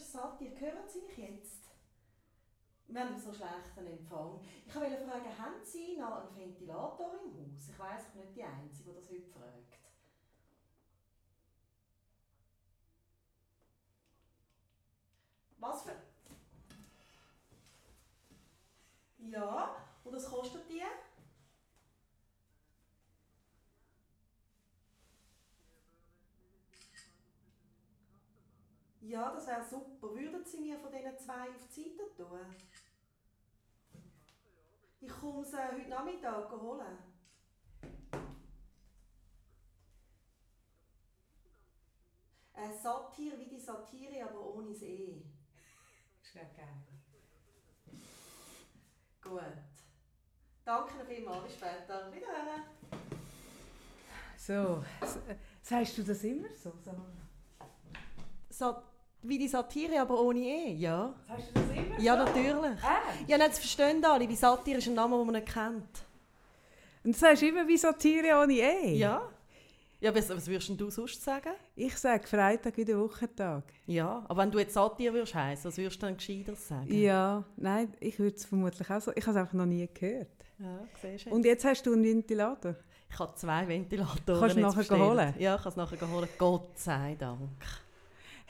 ist Satire. Hören Sie mich jetzt? Wir haben so schlechten Empfang. Ich wollte fragen, haben Sie noch einen Ventilator im Haus? Ich weiss, ich bin nicht die Einzige, die das heute fragt. Was für... Ja, und was kostet die? Ja, das wäre super. Würden Sie mir von diesen zwei auf die Seite tun? Ich komme sie heute Nachmittag holen. Äh, Satire wie die Satire, aber ohne das E. Ist ja geil. Gut. Danke vielmals, bis später. Wiederhören. So, sagst du das immer so? so? Wie die Satire, aber ohne E, ja. Sagst du das immer Ja, so? natürlich. Äh? Ja, jetzt verstehen alle, wie Satire ist ein Name, den man nicht kennt. Und du sagst immer wie Satire ohne E? Ja. Ja, was, was würdest du sonst sagen? Ich sage Freitag wie der Wochentag. Ja, aber wenn du jetzt Satire würdest heißen, was würdest du dann gescheiter sagen? Ja, nein, ich würde es vermutlich auch so. Ich habe es einfach noch nie gehört. Ja, siehst du. Und jetzt hast du einen Ventilator. ich habe zwei Ventilatoren Kannst du nachher bestellt. holen? Ja, ich kann es nachher holen. Gott sei Dank.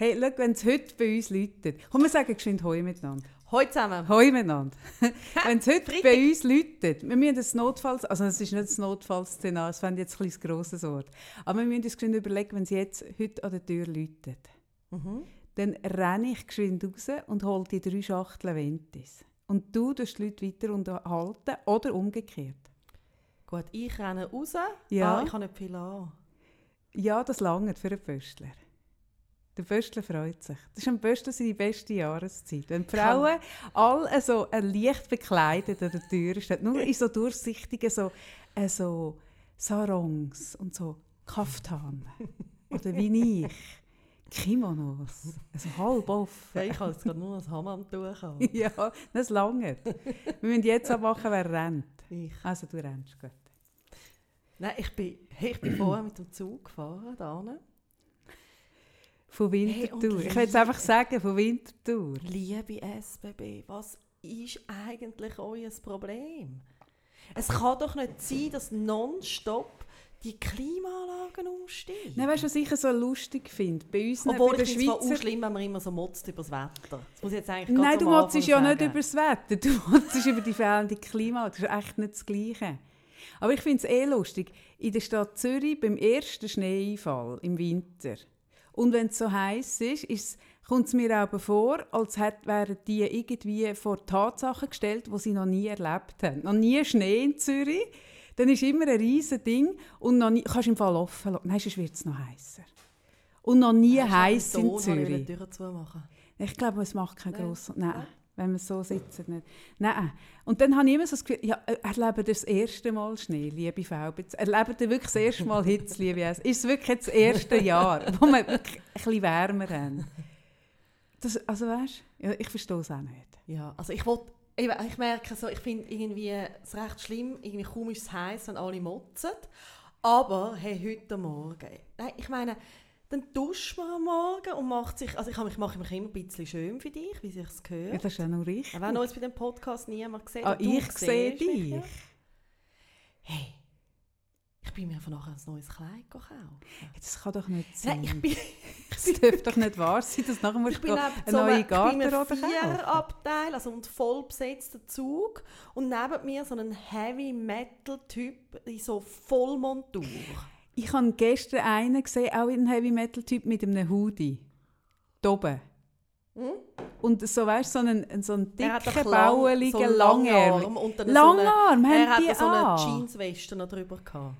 Hey, schau, wenn es heute bei uns läutet. Komm, wir sagen geschwind Hoi miteinander. Hallo zusammen. Hoi miteinander. wenn es heute bei uns läutet, wir müssen das Notfalls... Also es ist nicht das Notfallszenario, das fände jetzt ein bisschen grosses Wort. Aber wir müssen uns geschwind überlegen, wenn es jetzt heute an der Tür läutet, Mhm. dann renne ich geschwind raus und hole die drei Schachteln Ventis. Und du tust die Leute weiter unterhalten oder umgekehrt. Gut, ich renne raus. Ja. Ah, ich habe nicht viel an. Ja, das lange für einen Pöstler. Der Pöstler freut sich. Das ist am Pöstler die beste Jahreszeit. Wenn die Frauen alle so leicht bekleidet an der Tür stehen, nur in so durchsichtigen so, äh, so Sarongs und so Kaftan. Oder wie ich. Kimonos. Also halb offen. Ja, ich habe jetzt gerade nur ein Hammamtuch an. Ja, das lange. Wir müssen jetzt abmachen, wer rennt. Ich. Also du rennst gut. Nein, ich bin, ich bin vorher mit dem Zug gefahren. Da. Von Hey, Winterthur. und ich will jetzt einfach sagen, von Winterthur. Liebe SBB, was ist eigentlich euer Problem? Es kann doch nicht sein, dass nonstop die Klimaanlagen umstehen. Nein, weißt du, was ich so lustig finde? Bei uns Obwohl bei ich finde es Schweizer... schlimm, wenn man immer so motzt über das Wetter. Das muss jetzt eigentlich Nein, du motzt ja nicht über das Wetter, du motzt über die fehlende Klima. Das ist echt nicht das Gleiche. Aber ich finde es eh lustig. In der Stadt Zürich, beim ersten Schneeeinfall im Winter, und wenn es so heiß ist, ist kommt es mir aber vor, als wären die irgendwie vor Tatsachen gestellt, die sie noch nie erlebt haben. Noch nie Schnee in Zürich. Dann ist immer ein riesiges Ding und noch nie, kannst im Fall offen lassen. Nein, sonst wird es noch heißer. Und noch nie heiß in Zürich. Ich glaube, es macht keinen grossen... Nein. Wenn wir so sitzen. Nein. Und dann habe ich immer so das Gefühl, ja, äh, erlebt ihr das erste Mal Schnee, liebe Faubitz? Erlebt ihr wirklich das erste Mal Hitze, liebe S? Ist es wirklich das erste Jahr, wo wir wirklich ein bisschen wärmer haben? Das, also weißt ja, ich verstehe es auch nicht. Ja, also ich wollte, ich, merke so, ich finde irgendwie es recht schlimm, irgendwie kaum ist es heiß, wenn alle motzen. Aber hey, heute Morgen, nein, ich meine, dann duscht man am Morgen und macht sich, also ich mache mich immer ein bisschen schön für dich, wie sich es Ja, gehört. das ist ja noch richtig. Auch wenn uns bei dem Podcast niemand sieht. Ah, ich sehe dich. ja. Hey, ich bin mir von nachher ein neues Kleid gekauft. Das kann doch nicht sein. Nein, ich bin, das darf doch nicht wahr sein, dass nachher musst ich bin eine so neue einem, ich bin Garderobe kaufen. Viererabteil, also ein voll besetzter Zug. Und neben mir so ein Heavy-Metal-Typ in so Vollmontur. Ich habe gestern einen gesehen, auch ein Heavy-Metal-Typ mit einem Hoodie. Da oben. Hm? Und so, weißt du, so einen, so einen hat dicken, baueligen so einen Langarm. Langarm so eine, er hatte so eine an? Jeansweste noch drüber gehabt.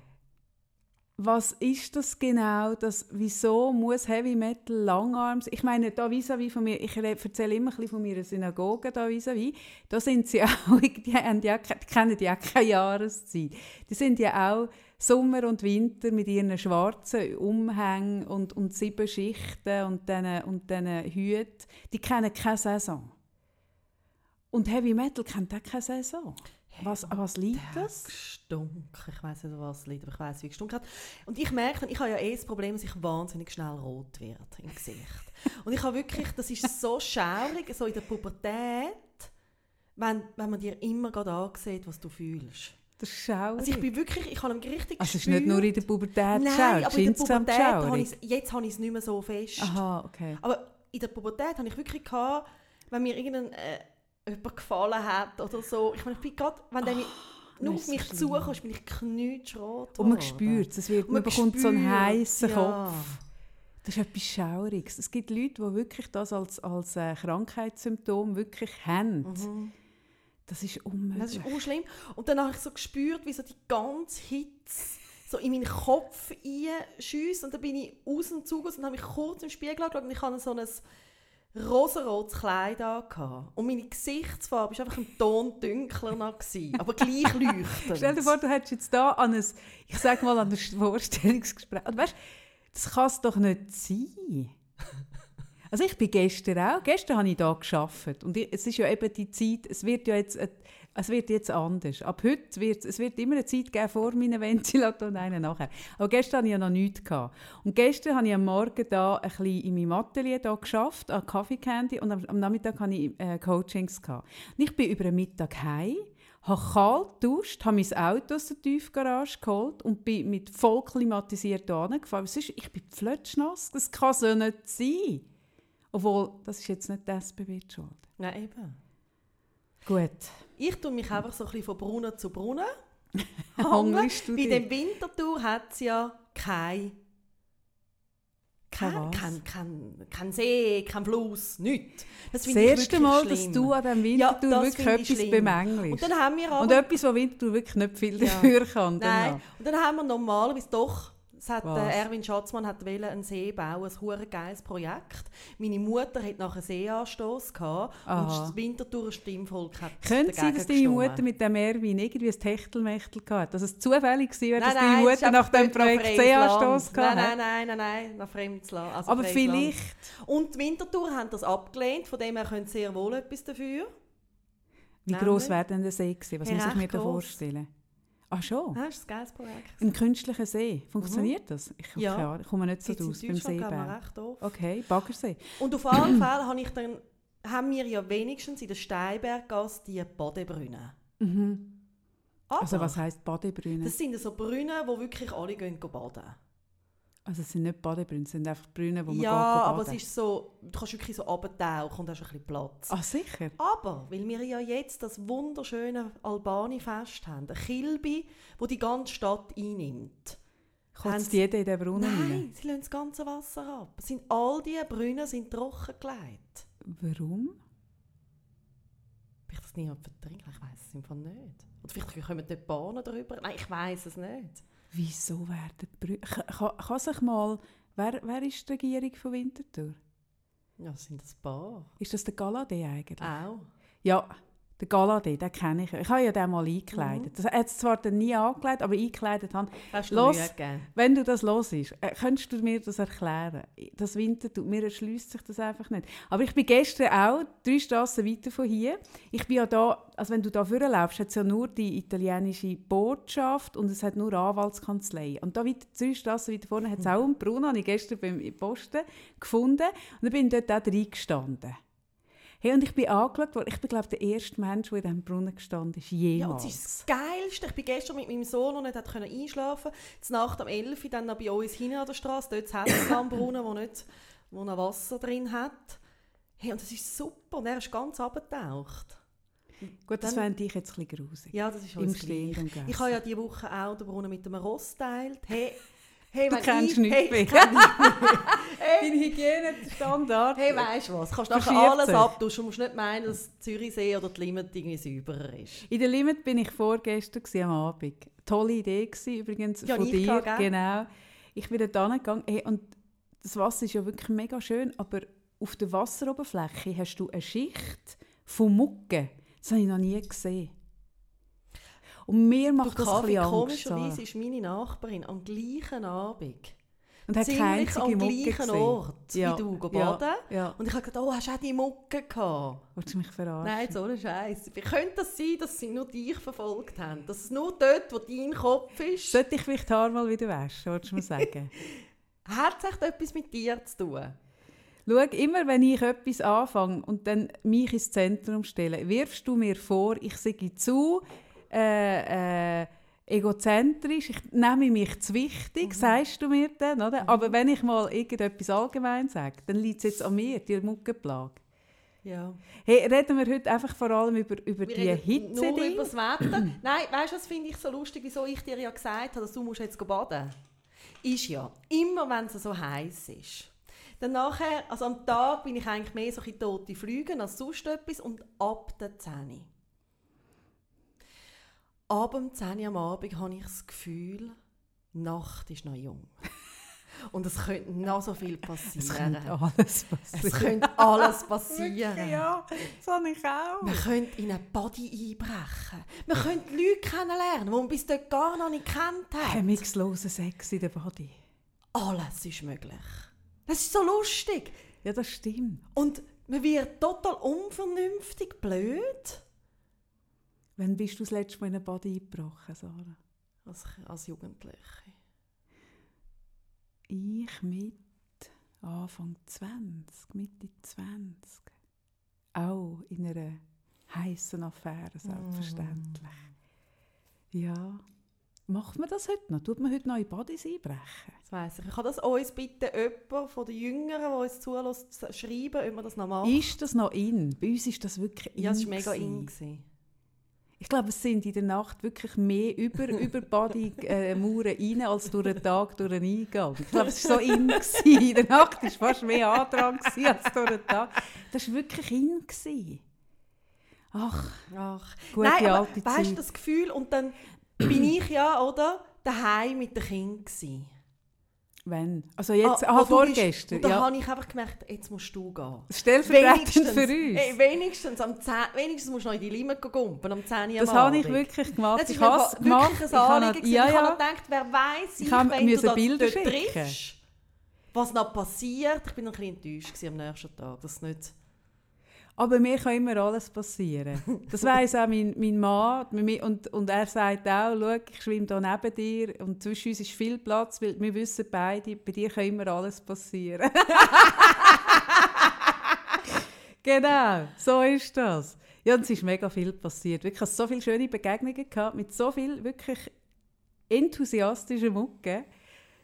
Was ist das genau? Das, wieso muss Heavy Metal Langarms? Ich meine, da vis-à-vis von mir, ich erzähle immer ein bisschen von meiner Synagoge da vis-à-vis. Da sind sie auch, die, haben ja, die kennen ja keine Jahreszeit. Die sind ja auch Sommer und Winter mit ihren schwarzen Umhängen und, und sieben Schichten und diesen und diesen Hüten. Die kennen keine Saison. Und Heavy Metal kennt auch keine Saison. Was, an was liegt das? Gestunk. Ich weiß nicht, was liegt, aber ich weiß, wie es gestunken hat. Und ich merke, ich habe ja eh das Problem, dass ich wahnsinnig schnell rot werde im Gesicht. Und ich habe wirklich, das ist so schaurig, so in der Pubertät, wenn, wenn man dir immer gerade ansieht, was du fühlst. Ist schaurig. Also ich bin wirklich, ich habe richtig Also es ist nicht nur in der Pubertät Nein, schaurig, aber in der Pubertät habe ich jetzt habe ich es nicht mehr so fest. Aha, okay. Aber in der Pubertät habe ich wirklich gehabt, wenn mir irgendein äh, jemand gefallen hat oder so. Ich meine, ich bin gerade, wenn der mich, nur auf mich zukommst, bin ich knutschrot Und man spürt es, wird, Und man, bekommt so einen spürt, heißen ja. Kopf. Das ist etwas Schauriges. Es gibt Leute, die wirklich das als, als äh, Krankheitssymptom wirklich haben. Mhm. Das ist unmöglich. Das ist unschlimm. Und dann habe ich so gespürt, wie so die ganze Hitze so in meinen Kopf einschießt. Und dann bin ich aus dem Zug und habe mich kurz im Spiegel angeschaut und ich hatte so ein rosarotes Kleid an. Und meine Gesichtsfarbe war einfach ein Ton dunkler noch, aber gleich leuchtend. Stell dir vor, du hättest jetzt da an ein, ich sag mal, an ein Vorstellungsgespräch. Und weißt, das kann es doch nicht sein. Also ich bin gestern auch, gestern habe ich da geschafft und es ist ja eben die Zeit, es wird ja jetzt, äh, es wird jetzt anders. Ab heute wird es wird immer eine Zeit geben vor meinen Ventilatoren und einen nachher. Aber gestern hatte ich ja noch nichts. Gehabt. Und gestern habe ich am Morgen da ein bisschen in meinem Atelier da geschafft, an Coffee Candy und am, am Nachmittag hatte ich äh, Coachings. Gehabt. Und ich bin über den Mittag heim habe kalt geduscht, habe mein Auto aus der Tiefgarage geholt und bin mit voll klimatisiert gefahren. Was ist, ich bin flötschnass, das kann so nicht sein. Obwohl, das ist jetzt nicht das SBB die schuld. Nein, eben. Gut. Ich tue mich einfach so ein bisschen von Brunnen zu Brunnen. Hangelst du Bei dem Wintertour hat es ja kein, Kein kein, kein, kein, See, kein Fluss, nichts. Das, Das erste Mal, schlimm. dass du an diesem Ja, Wintertour das wirklich etwas schlimm. bemängelst. Und dann haben wir aber... Und etwas, wo Wintertour wirklich nicht viel Ja. dafür kann. Nein, danach. und dann haben wir normalerweise doch... Es hat, äh, Erwin Schatzmann hat wollen einen See bauen, ein hure geiles Projekt. Meine Mutter hat nachher einen Seeanstoss gehabt und Aha. das Winterthur Stimmvolk hat Könnte sein, dass deine dagegen Mutter gestimmt. mit dem Erwin irgendwie ein Techtelmechtel hatte? Dass es zufällig war, dass Nein, deine nein, ist Mutter nach dem Projekt C-Anstoss Land. hatte? Nein, nein, nein, nein, nein, nach Fremdsland. Also Aber freies vielleicht... Und die Wintertour haben das abgelehnt, von dem her können sehr wohl etwas dafür. Wie Nein, gross wäre denn der See gewesen? Was muss ich mir da vorstellen? Ah schon? Ja, das ist ein geiles Projekt. Ein künstlicher See. Funktioniert das? Ich, Ja. Ahnung. ich komme nicht so draus beim Seebär. recht oft. Okay, Baggersee. Und auf alle Fälle habe ich dann, haben wir ja wenigstens in der Steinberggasse die Badebrünnen. Mhm. Also was heisst Badebrünnen? das sind so Brünnen, wo wirklich alle gehen baden. Also es sind nicht Badebrünnen, es sind einfach Brünnen, wo man Ja, geht aber es baden. ist so, du kannst wirklich so runtertauchen und hast ein bisschen Platz. Ah, sicher? Aber, weil wir ja jetzt das wunderschöne Albani-Fest haben, ein Kilby, wo die ganze Stadt einnimmt. Sie- jeder in den Brunnen rein? Nein, sie lassen das ganze Wasser ab. Sind all diese Brunnen sind trockengelegt. Warum? Vielleicht das niemand vertrinken, ich weiß es einfach nicht. Oder vielleicht kommen dort Bahnen drüber. Nein, ich weiß es nicht. Wieso werden Brünnen... Kann, kann sich mal... Wer, wer ist die Regierung von Winterthur? Ja, sind ein paar. Ist das der Galadé eigentlich? Auch. Ja, der Galadé, den kenne ich. Ich habe ja den mal Mhm. eingekleidet. Das hat es zwar dann nie angekleidet, aber eingekleidet haben. Hast du Los. Wenn du das hörst, äh, könntest du mir das erklären? Das Winterthur, mir erschließt sich das einfach nicht. Aber ich bin gestern auch drei Strassen weiter von hier. Ich bin ja da, also wenn du da vorlaufst, hat es ja nur die italienische Botschaft und es hat nur Anwaltskanzlei. Und da weiter, drei Strassen weiter vorne hat es auch einen Brunnen, habe ich gestern beim Posten gefunden. Und dann bin ich dort auch reingestanden. Hey, und ich bin angeschaut worden. Ich bin, glaube der erste Mensch, der in diesem Brunnen gestanden ist, Ja, und jemals. es ist das Geilste. Ich bin gestern mit meinem Sohn und nicht hat können einschlafen. Die Nacht um 11 Uhr dann noch bei uns hinten an der Straße. Dort hat es einen Brunnen, wo, nicht, wo noch Wasser drin hat. Hey, und das ist super. Und er ist ganz abgetaucht. Gut, das fände ich jetzt ein bisschen grusig. Ja, das ist Im Stehen. Ich habe ja diese Woche auch den Brunnen mit einem Ross geteilt. Hey, hey, Du kennst ich, nichts hey, mehr. ich kenn nichts mehr. Dein Hygienestandard. Hey, weißt du was? Du kannst nachher alles sich. abduschen. Du musst nicht meinen, dass Zürichsee oder die Limit irgendwie sauberer ist. In der Limit bin ich vorgestern am Abend. Tolle Idee gewesen, übrigens Ja, von ich dir. gell? Genau. Ich bin dort hingegangen hey, und das Wasser ist ja wirklich mega schön, aber auf der Wasseroberfläche hast du eine Schicht von Mucke. Das habe ich noch nie gesehen. Und mir macht das das ein Kaffee, bisschen komischerweise ist meine Nachbarin am gleichen Abend Und hat keine am gleichen. Ort Ja, wie du ja, baden. Ja. Und ich habe gedacht, oh, hast du auch die Mucke gehabt? Wolltest du mich verarschen? Nein, so ein Scheiß. Wie könnte das sein, dass sie nur dich verfolgt haben? Dass es nur dort, wo dein Kopf ist, Sollte ich vielleicht die Haare mal wieder waschen, wolltest du mir sagen? hat es echt etwas mit dir zu tun? Schau, immer wenn ich etwas anfange und dann mich ins Zentrum stelle, wirfst du mir vor, ich sage zu äh, äh, egozentrisch, ich nehme mich zu wichtig, sagst du mir dann, oder? Aber wenn ich mal irgendetwas allgemein sage, dann liegt es jetzt an mir, die Muckenplage. Ja. Hey, reden wir heute einfach vor allem über, über Wir die reden nur Hitze. über das Wetter. Nein, weißt du, das finde ich so lustig, wieso ich dir ja gesagt habe, dass du musst jetzt baden Ist ja, immer wenn es so heiß ist. Dann nachher, also am Tag bin ich eigentlich mehr so tote Flüge als sonst etwas und ab der 10 Ab dem 10 am Abend habe ich das Gefühl, Nacht ist noch jung. Und es könnte noch so viel passieren. Es könnte alles passieren. Es könnte alles passieren. Wirklich, ja, das habe ich auch. Wir können in einen Body einbrechen. Wir können die Leute kennenlernen, die wir bis dort gar noch nicht kennt haben. Hemmungsloser Sex in der Body. Alles ist möglich. Das ist so lustig. Ja, das stimmt. Und man wird total unvernünftig blöd. Wann bist du das letzte Mal in eine Body eingebrochen, Sarah? Als, als Jugendliche. Ich mit Anfang 20, Mitte 20. Auch in einer heißen Affäre, selbstverständlich. Ja. Macht man das heute noch? Tut man heute noch in Bodies einbrechen? Das weiss ich. Kann das uns bitte jemand von den Jüngeren, der uns zulässt, schreiben, ob man das noch macht? Ist das noch in? Bei uns ist das wirklich in. ja, es war mega in. Gewesen. Ich glaube, es sind in der Nacht wirklich mehr über, über Body-Mauern rein, als durch den Tag durch den Eingang. Ich glaube, es war so in. Gewesen. In der Nacht war fast mehr Andrang gewesen als durch den Tag. Das war wirklich in. Gewesen. Ach, Ach. gute Nein, aber alte weißt du Zeit. das Gefühl? Und dann bin ich ja, oder? Daheim mit den Kindern. Gewesen. Wenn? Also jetzt, Ah, ah, vorgestern. Und da Ja. habe ich einfach gemerkt, jetzt musst du gehen. Stellvertretend für uns. Ey, wenigstens, am 10, wenigstens musst du noch in die Lime gumpen, am 10 Uhr das habe ich wirklich gemacht. Das ich habe es wirklich gemacht. ein Ich habe ja, Ich habe ja. gedacht, wer weiß ich, Ich habe- wenn du Bilder dort triffst, was noch passiert. Ich bin noch ein bisschen enttäuscht am nächsten Tag. Das nicht... Aber mir kann immer alles passieren. Das weiss auch mein, mein Mann. Und, und er sagt auch, schau, ich schwimme hier neben dir und zwischen uns ist viel Platz, weil wir wissen beide, bei dir kann immer alles passieren. genau, so ist das. Ja, und es ist mega viel passiert. Wirklich, ich hatte so viele schöne Begegnungen gehabt, mit so viel wirklich enthusiastischen Mucke,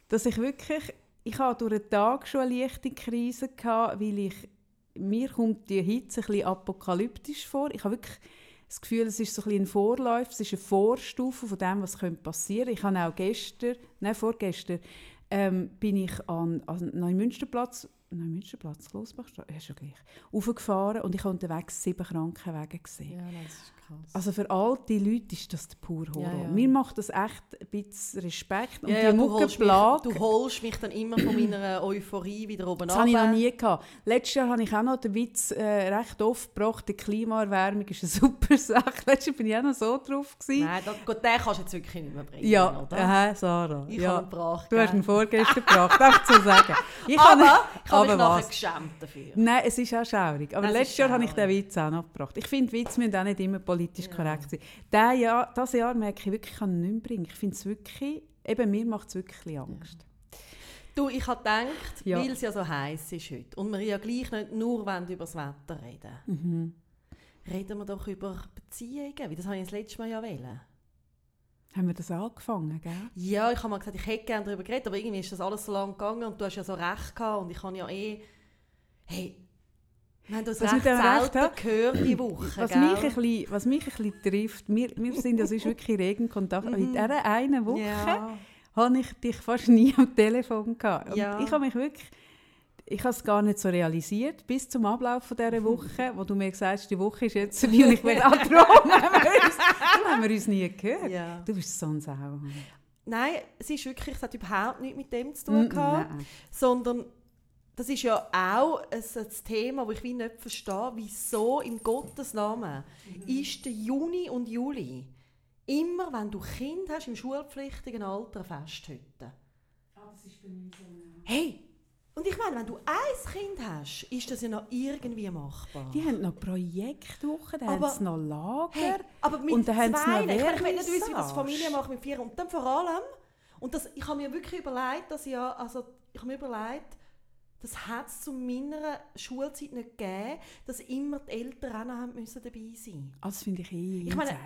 dass ich wirklich, ich hatte durch den Tag schon eine leichte Krise gehabt, weil ich mir kommt die Hitze ein apokalyptisch vor. Ich habe wirklich das Gefühl, es ist so ein, ein Vorlauf, es ist eine Vorstufe von dem, was passieren könnte. Ich habe auch gestern, nein, vorgestern, ähm, bin ich an, an Neumünsterplatz, Neumünsterplatz, Klosbachstraße, ja, schon gleich, aufgefahren und ich habe unterwegs sieben Krankenwagen gesehen. Ja, krass. Also für all die Leute ist das der pure Horror. Ja, ja. Mir macht das echt ein bisschen Respekt. Und ja, die ja, du, holst mich, du holst mich dann immer von meiner Euphorie wieder oben Das habe ich noch nie gehabt. Letztes Jahr habe ich auch noch den Witz äh, recht oft gebracht, die Klimaerwärmung ist eine super Sache. Letztes Jahr bin ich auch noch so drauf. Gewesen. Nein, das, gut, den kannst du jetzt wirklich nicht mehr bringen, ja, oder? aha, Sarah. Ich ja. habe ihn gebracht. Du hast ihn vorgestern gebracht, darf ich so sagen. Ich aber habe- ich habe mich nachher geschämt dafür. Nein, es ist auch schaurig. Aber ist letztes Jahr habe ich den. Witz auch noch gebracht. Ich finde, Witze müssen auch nicht immer politisch korrekt sein. Dieses Jahr, das Jahr merke ich wirklich, ich kann ihn nicht mehr bringen. Ich finde es wirklich, eben mir macht es wirklich Angst. Du, ich habe gedacht, Ja. weil es ja so heiß ist heute und wir ja gleich nicht nur über das Wetter reden Mhm. reden wir doch über Beziehungen, wie das habe ich das letzte Mal ja wollen. Haben wir das angefangen, gell? Ja, ich habe mal gesagt, ich hätte gerne darüber geredet, aber irgendwie ist das alles so lang gegangen und du hast ja so recht gehabt und ich habe ja eh... Hey, wir haben uns Was recht Recht, selten ja? gehört die Woche, Was gell? mich, ein bisschen, was mich ein bisschen trifft, wir, wir sind das ist wirklich regen Kontakt. Aber in dieser einen Woche Mhm. Ja. habe ich dich fast nie am Telefon gehabt. Ja. ich habe mich wirklich, ich habe es gar nicht so realisiert, bis zum Ablauf von dieser Woche, wo du mir gesagt hast, die Woche ist jetzt vorbei und ich bin ah, darum haben wir uns, nie gehört. Ja. Du bist so ein Sau. Nein, es ist wirklich, es hat überhaupt nichts mit dem zu tun Mm, gehabt. nein. sondern das ist ja auch ein, ein Thema, wo ich wie nicht verstehe, wieso im Gottes Namen ist der Juni und Juli immer, wenn du Kind hast, im schulpflichtigen Alter festhüten. Ah, das ist bei mir so Hey, und ich meine, wenn du ein Kind hast, ist das ja noch irgendwie machbar. Die haben noch Projektwochen, dann Aber- haben sie noch Lager. Hey, aber mit Und dann haben sie zwei, noch ich, meine, ich will nicht wissen, wie das. Familie macht mit vier. Und dann vor allem, und das, ich habe mir wirklich überlegt, dass ich ja, also ich habe mir überlegt, das hat es zu meiner Schulzeit nicht gegeben, dass immer die Eltern auch müssen dabei sein Ah, Das finde ich eh Ich meine.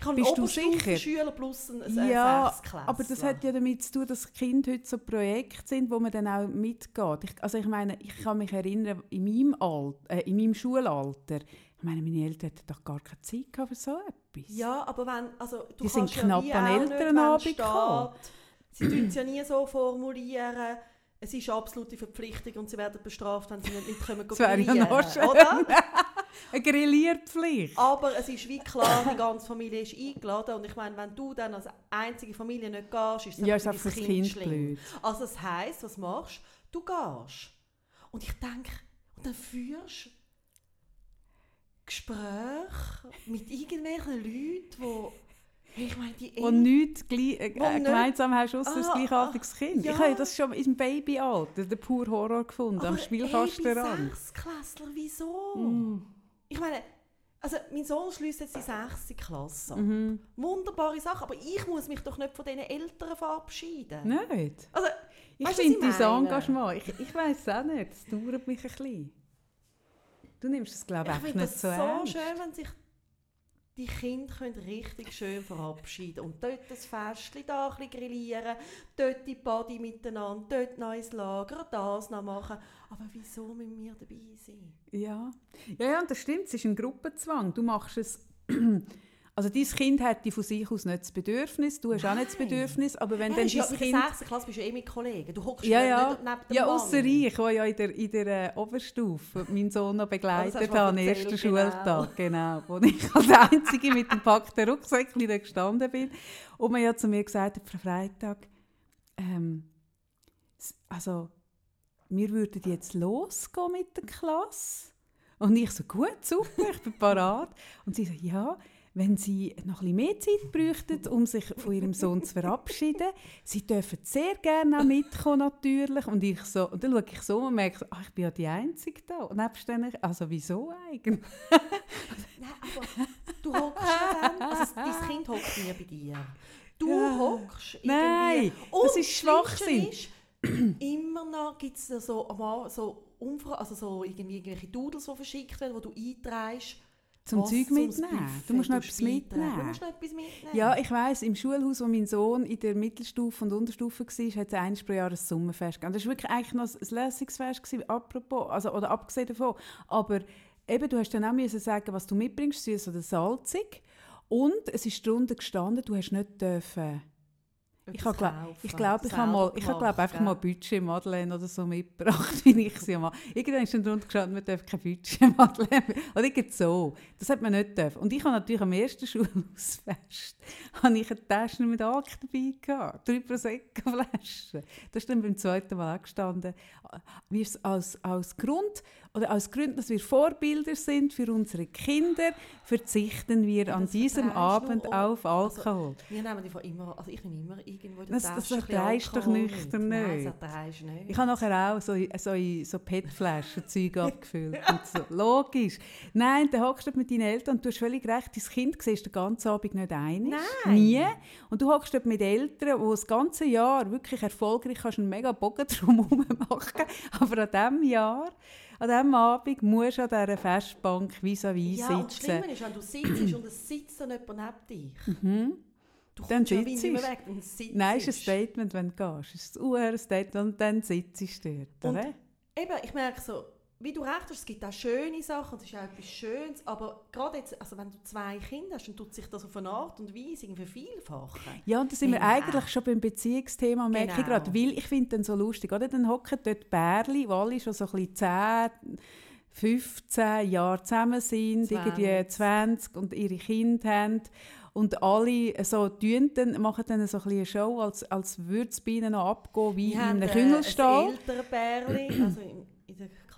Ich habe Bist du sicher? Oberstufenschüler plus einen Ja, aber das hat ja damit zu tun, dass Kinder heute so Projekte sind, wo man dann auch mitgeht. Ich, also ich meine, ich kann mich erinnern, in meinem, Alt, äh, in meinem Schulalter, ich meine, meine Eltern hatten doch gar keine Zeit für so etwas. Ja, aber wenn, also du Die sind knapp ja wie an Elternabend gekommen. Sie tun es ja nie so formulieren, es ist absolute Verpflichtung und sie werden bestraft, wenn sie nicht mitkommen Das wäre ja noch schön. oder? Eine Grillierpflicht. Aber es ist wie klar, die ganze Familie ist eingeladen und ich meine, wenn du dann als einzige Familie nicht gehst, ist es Ja, für das Kind, Kind schlimm. Also das heisst, was machst du? Du gehst. Und ich denke, und dann führst Gespräche mit irgendwelchen Leuten, die, ich meine, die Und nichts äh, gemeinsam hast, außer ein Ah, gleichartiges Kind. ja. Ich habe das schon im Babyalter, den pur Horror gefunden, am Spielkastenrand. Sechsklässler, wieso? Mm. Ich meine, also mein Sohn schließt jetzt die sechste Klasse. Mhm. Wunderbare Sache, aber ich muss mich doch nicht von diesen Eltern verabschieden. Nicht? Also, Ich finde ich dein? Engagement, ich, ich weiß es auch nicht, es dauert mich ein bisschen. Du nimmst es, glaube ich ich, finde nicht das so so ernst. schön, wenn sich die Kinder können richtig schön verabschieden und dort das Festchen, da ein bisschen grillieren, dort die Party miteinander, dort noch ins Lager, das noch machen. Aber wieso müssen wir dabei sein? Ja. ja, ja, das stimmt, es ist ein Gruppenzwang. Du machst es... Also dein Kind hat von sich aus nicht das Bedürfnis, du hast auch nicht das Nein. Bedürfnis, aber wenn Ja, dann ja, dein mit Kind... der 6. Klasse bist du ja eh mit Kollegen. Du hockst Ja, ja, ja. nicht neben dem Ja, ausser ich, der ja in der, in der äh, Oberstufe meinen Sohn noch begleitet du habe, am ersten erzählt, Schultag, genau. Wo ich als Einzige mit dem packten Rucksäckchen da gestanden bin. Und man ja zu mir gesagt hat, Frau Freitag, ähm, also, wir würden jetzt losgehen mit der Klasse. Und ich so, gut, super, ich bin parat. Und sie so, ja, wenn Sie noch ein bisschen mehr Zeit bräuchten, um sich von Ihrem Sohn zu verabschieden, Sie dürfen sehr gerne auch mitkommen, natürlich. Und, ich so, und dann schaue ich so und merke, ach, ich bin ja die Einzige da. Und denen, also wieso eigentlich? Nein, aber du hockst ja dann, also dein Kind hockt nie bei dir. Du Ja. hockst irgendwie. Nein, Und das ist Schwachsinn. Ist, immer noch gibt es so, so, Umfra also so irgendwie irgendwelche Doodles, die verschickt werden, wo du einträgst. Zum was Zeug mitnehmen. Du musst noch etwas mitnehmen. Du musst noch etwas mitnehmen. Ja, ich weiss, im Schulhaus, wo mein Sohn in der Mittelstufe und Unterstufe war, hat es eines pro Jahr ein Sommerfest gegeben. Das war wirklich eigentlich noch ein Lässigsfest, gewesen, apropos, also, oder abgesehen davon. Aber eben, du hast dann auch müssen sagen, was du mitbringst, süß oder salzig. Und es ist darunter gestanden, du hast nicht dürfen... Ich habe glaub, ich glaube, ich habe mal, ich habe einfach mal? Budget Madeleine oder so mitgebracht, wie ich sie mal. Irgendwann ist dann drunter gestanden, man darf kein Budget Madeleine. Oder irgend so. Das hat man nicht dürfen. Und ich habe natürlich am ersten Schulhausfest habe ich eine Tasche mit Akt dabei gehabt. Drei Prosecco-Flaschen. Das ist dann beim zweiten Mal auch gestanden. Wir es als, als Grund, oder aus Gründen, dass wir Vorbilder sind für unsere Kinder, verzichten wir an das diesem du Abend nur- auf also, Alkohol. Wir nehmen die von immer, also ich nehme immer irgendwo der Das- das erträgst du doch nüchtern mit. Nein, nicht. das du nicht. Ich habe nachher auch so, so, so PET-Flaschen Zeug abgefüllt. und so. Logisch. Nein, dann hockst du mit deinen Eltern und du hast völlig recht, dein Kind siehst den ganzen Abend nicht einig. Nein. Nie. Und du hockst dort mit Eltern, die das ganze Jahr wirklich erfolgreich kannst einen mega Bogen drum herum machen. Aber an diesem Jahr, an diesem Abend musst du an dieser Festbank vis-à-vis ja, und das sitzen. Schlimme ist, wenn du sitzt und es sitzt dann jemand neben dich. Mhm. Du Dann ja sitzt nicht mehr du. weg, dann sitzt Nein, ist ein Statement, wenn du gehst. Es ist ein UR-Statement und dann sitzt du dort. Und oder? eben, ich merke so, wie du recht hast, es gibt auch schöne Sachen, und es ist auch etwas Schönes, aber gerade jetzt, also wenn du zwei Kinder hast, dann tut sich das auf eine Art und Weise irgendwie vervielfachen. Ja, und da sind wir Genau. eigentlich schon beim Beziehungsthema, merke ich Genau. gerade, weil ich finde dann so lustig, oder? Dann hocken dort Bärli, die alle schon so ein bisschen 10, 15 Jahre zusammen sind, 20. irgendwie 20 und ihre Kinder haben und alle so tun dann, machen dann so ein eine Show, als, als würde es bei ihnen noch abgehen, wie Wir in einem äh, Küngelstall. ein älteres Bärli, also der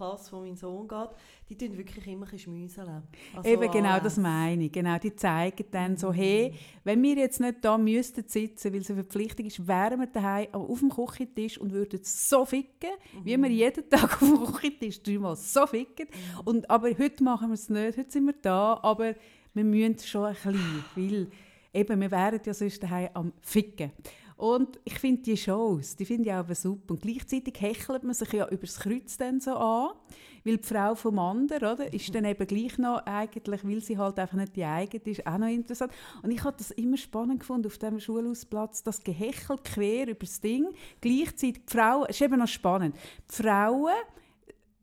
Klasse, wo mein Sohn geht, die tun wirklich immer ein schmüseln. Also Eben genau alles. das meine ich. Genau, die zeigen dann so, hey, wenn wir jetzt nicht da müssten sitzen, weil es eine Verpflichtung ist, wären wir daheim auf dem Küchentisch und würden so ficken, mhm. wie wir jeden Tag auf dem Küchentisch dreimal so ficken. Mhm. Und, aber heute machen wir es nicht, heute sind wir da, aber wir müssen schon ein bisschen, weil eben, wir wären ja sonst daheim am Ficken. Und ich finde die Shows, die finde ich auch super. Und gleichzeitig hechelt man sich ja über das Kreuz dann so an, weil die Frau vom anderen, oder, ist dann eben gleich noch eigentlich, weil sie halt einfach nicht die eigene ist, auch noch interessant. Und ich habe das immer spannend gefunden auf dem Schulhausplatz, das Gehechel quer über das Ding. Gleichzeitig die Frauen, ist eben noch spannend, die Frauen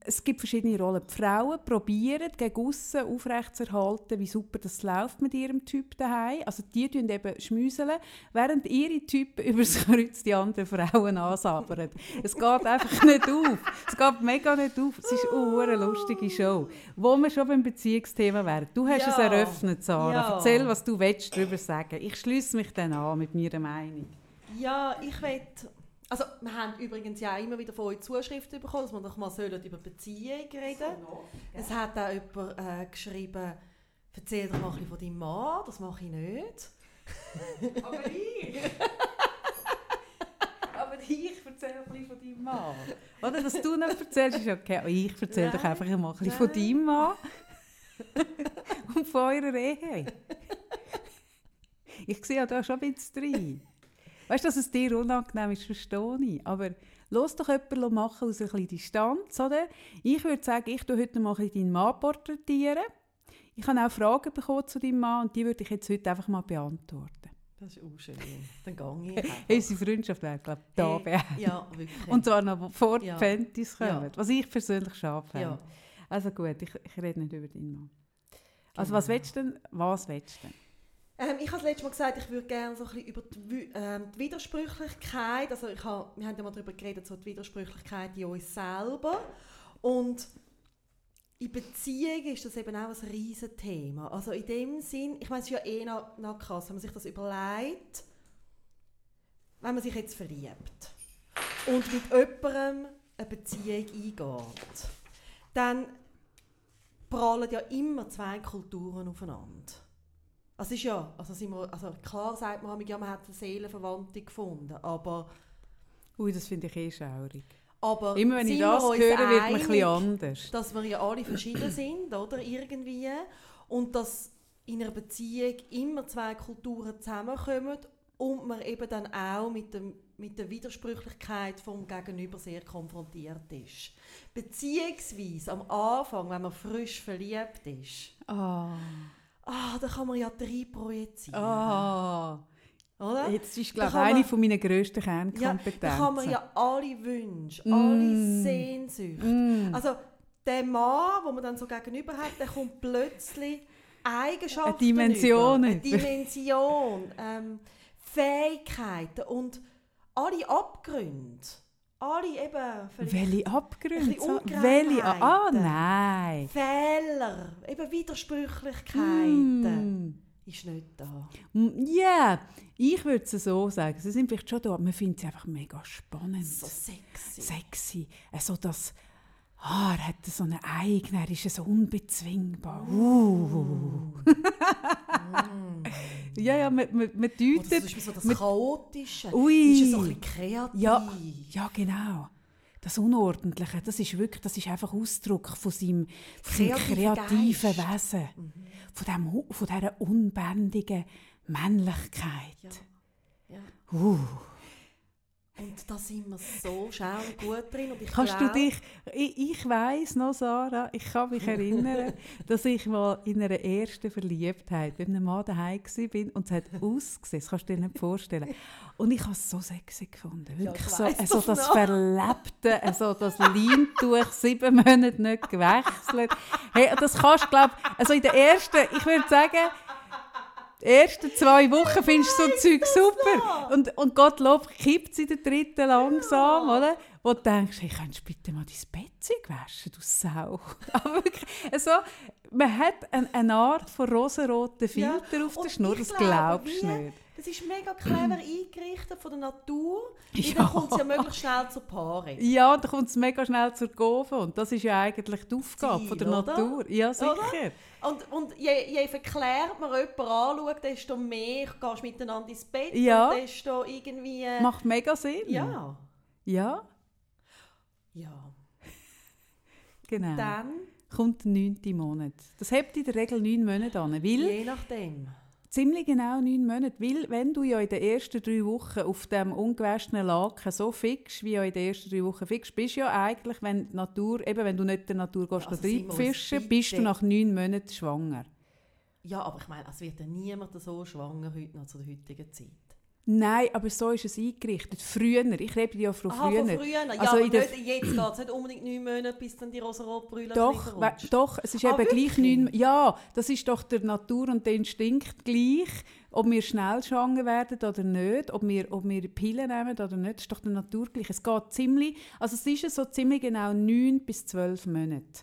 es gibt verschiedene Rollen. Die Frauen probieren gegen aussen aufrechtzuerhalten, wie super das läuft mit ihrem Typ daheim. Also die tun eben schmüseln, während ihre Typen übers Kreuz die anderen Frauen ansabern. es geht einfach nicht auf. Es geht mega nicht auf. Es ist eine lustige Show. Wo wir schon beim Beziehungsthema wären. Du hast ja. es eröffnet, Sarah. Ja. Erzähl, was du willst darüber sagen. Ich schließe mich dann an mit meiner Meinung. Ja, ich will also, wir haben übrigens ja immer wieder von euch Zuschriften bekommen, dass wir doch mal über Beziehungen reden sollen. So es hat auch jemand äh, geschrieben, erzähl doch mal ein bisschen von deinem Mann, das mache ich nicht. Aber ich? Aber ich erzähle ein bisschen von deinem Mann. Oder, dass du nicht erzählst, ist okay. Aber ich erzähle doch einfach mal ein bisschen von deinem Mann. Und von eurer Ehe. Ich sehe ja da schon ein bisschen rein. Weißt du, dass es dir unangenehm ist, verstehe ich. Aber lass doch jemanden machen aus ein bisschen Distanz, oder? Ich würde sagen, ich tue heute mal deinen Mann porträtieren. Ich habe auch Fragen bekommen zu deinem Mann und die würde ich jetzt heute einfach mal beantworten. Das ist auch schön. Dann gehe ich Unsere Freundschaft wäre, glaube ich, da hey, Ja, wirklich. Und zwar noch vor ja. die Fantis kommen, ja. was ich persönlich schade finde. Ja. Also gut, ich, ich rede nicht über deinen Mann. Also genau. was willst du denn? Was willst du denn? Ähm, ich habe letztes Mal gesagt, ich würde gerne so ein bisschen über die, ähm, die Widersprüchlichkeit, also ich habe, wir haben ja mal darüber geredet, so die Widersprüchlichkeit in uns selber und in Beziehungen ist das eben auch ein riesen Thema. Also in dem Sinn, ich meine, es ist ja eh noch, noch krass, wenn man sich das überlegt, wenn man sich jetzt verliebt und mit jemandem eine Beziehung eingeht, dann prallen ja immer zwei Kulturen aufeinander. Also ist ja, also, sind wir, also klar sagt man, ja, man hat eine Seelenverwandte gefunden, aber... Ui, das finde ich eh schaurig. Aber Immer wenn ich das höre, wird man ein bisschen anders. Dass wir ja alle verschieden sind, oder, irgendwie. Und dass in einer Beziehung immer zwei Kulturen zusammenkommen und man eben dann auch mit, dem, mit der Widersprüchlichkeit vom Gegenüber sehr konfrontiert ist. Beziehungsweise am Anfang, wenn man frisch verliebt ist, oh ah, da kann man ja drei projizieren. Ah. Oder? Jetzt ist, glaube ich, eine von meiner grössten Kernkompetenzen. Ja, da kann man ja alle Wünsche, mm. alle Sehnsüchte. Mm. Also, der Mann, den man dann so gegenüber hat, der kommt plötzlich Eigenschaften Eine Dimension. Über. Eine Dimension, ähm, Fähigkeiten und alle Abgründe alle eben Welche Abgründe? Welche? Ah, nein. Fehler, eben Widersprüchlichkeiten. Mm. Ist nicht da. Ja, yeah. ich würde es so sagen. Sie sind vielleicht schon da, aber man findet es einfach mega spannend. So sexy. Sexy. Also das, ah, er hat so eine eigene, er ist so unbezwingbar. Uh. Ja, ja, man, man, man deutet... Oder so das man, Chaotische, ui, ist so ein bisschen kreativ. Ja, ja, genau. Das Unordentliche, das ist wirklich, das ist einfach Ausdruck von seinem, von seinem kreativen Geist. Wesen. Mhm. Von, dem, von dieser unbändigen Männlichkeit. Ja. ja. Uh. Und da sind wir so schön gut drin. Und ich Kannst glaub... du dich, ich, ich weiss noch, Sarah, ich kann mich erinnern, dass ich mal in einer ersten Verliebtheit mit einem Mann daheim war und es hat ausgesehen, das kannst du dir nicht vorstellen. Und ich habe es so sexy gefunden. Wirklich ja, so, also das noch. Verlebte, also das Leintuch, sieben Monate nicht gewechselt. Hey, das kannst du, glaube also in der ersten, ich würde sagen, die ersten zwei Wochen findest du so Zeug super. Und, und Gottlob kippt es in der dritten langsam, ja. oder? wo du denkst, hey, könntest du bitte mal dein Bett waschen, du Sau. Aber wirklich, also, man hat eine, eine Art von rosaroten Filter Ja, auf der Schnur, das glaubst du nicht. Das ist mega clever eingerichtet von der Natur. Ja. dann kommt es ja möglichst schnell zur Paarung. Ja, dann kommt es mega schnell zur Kurve und das ist ja eigentlich die Aufgabe Ziel, von der oder? Natur. Ja, sicher. Und, und je, je verklärt man jemanden anschaut, desto mehr gehst du miteinander ins Bett. Ja. Und desto irgendwie... Macht mega Sinn. ja. Ja, Ja. genau. Dann, kommt der neunte Monat. Das hebt in der Regel neun Monate an, weil je nachdem. ziemlich genau neun Monate, weil wenn du ja in den ersten drei Wochen auf dem ungewaschenen Laken so fix wie ja in den ersten drei Wochen fix bist, ja eigentlich, wenn Natur, eben wenn du nicht der Natur gehst, Also also sind wir uns fischen, bist du nach neun Monaten schwanger. Ja, aber ich meine, es wird ja niemand so schwanger heute noch zu der heutigen Zeit. Nein, aber so ist es eingerichtet. Früher, ich rede ja von Aha, früher. von früher. Ja, Also aber nicht, jetzt geht es nicht unbedingt neun Monate, bis dann die rosa-rot-Brille Doch, we- doch, es ist Ah, eben gleich wirklich? neun. Ja, das ist doch der Natur und der Instinkt gleich, ob wir schnell schwanger werden oder nicht, ob wir, ob wir Pillen nehmen oder nicht, ist doch der Natur gleich. Es geht ziemlich, also es ist so ziemlich genau neun bis zwölf Monate,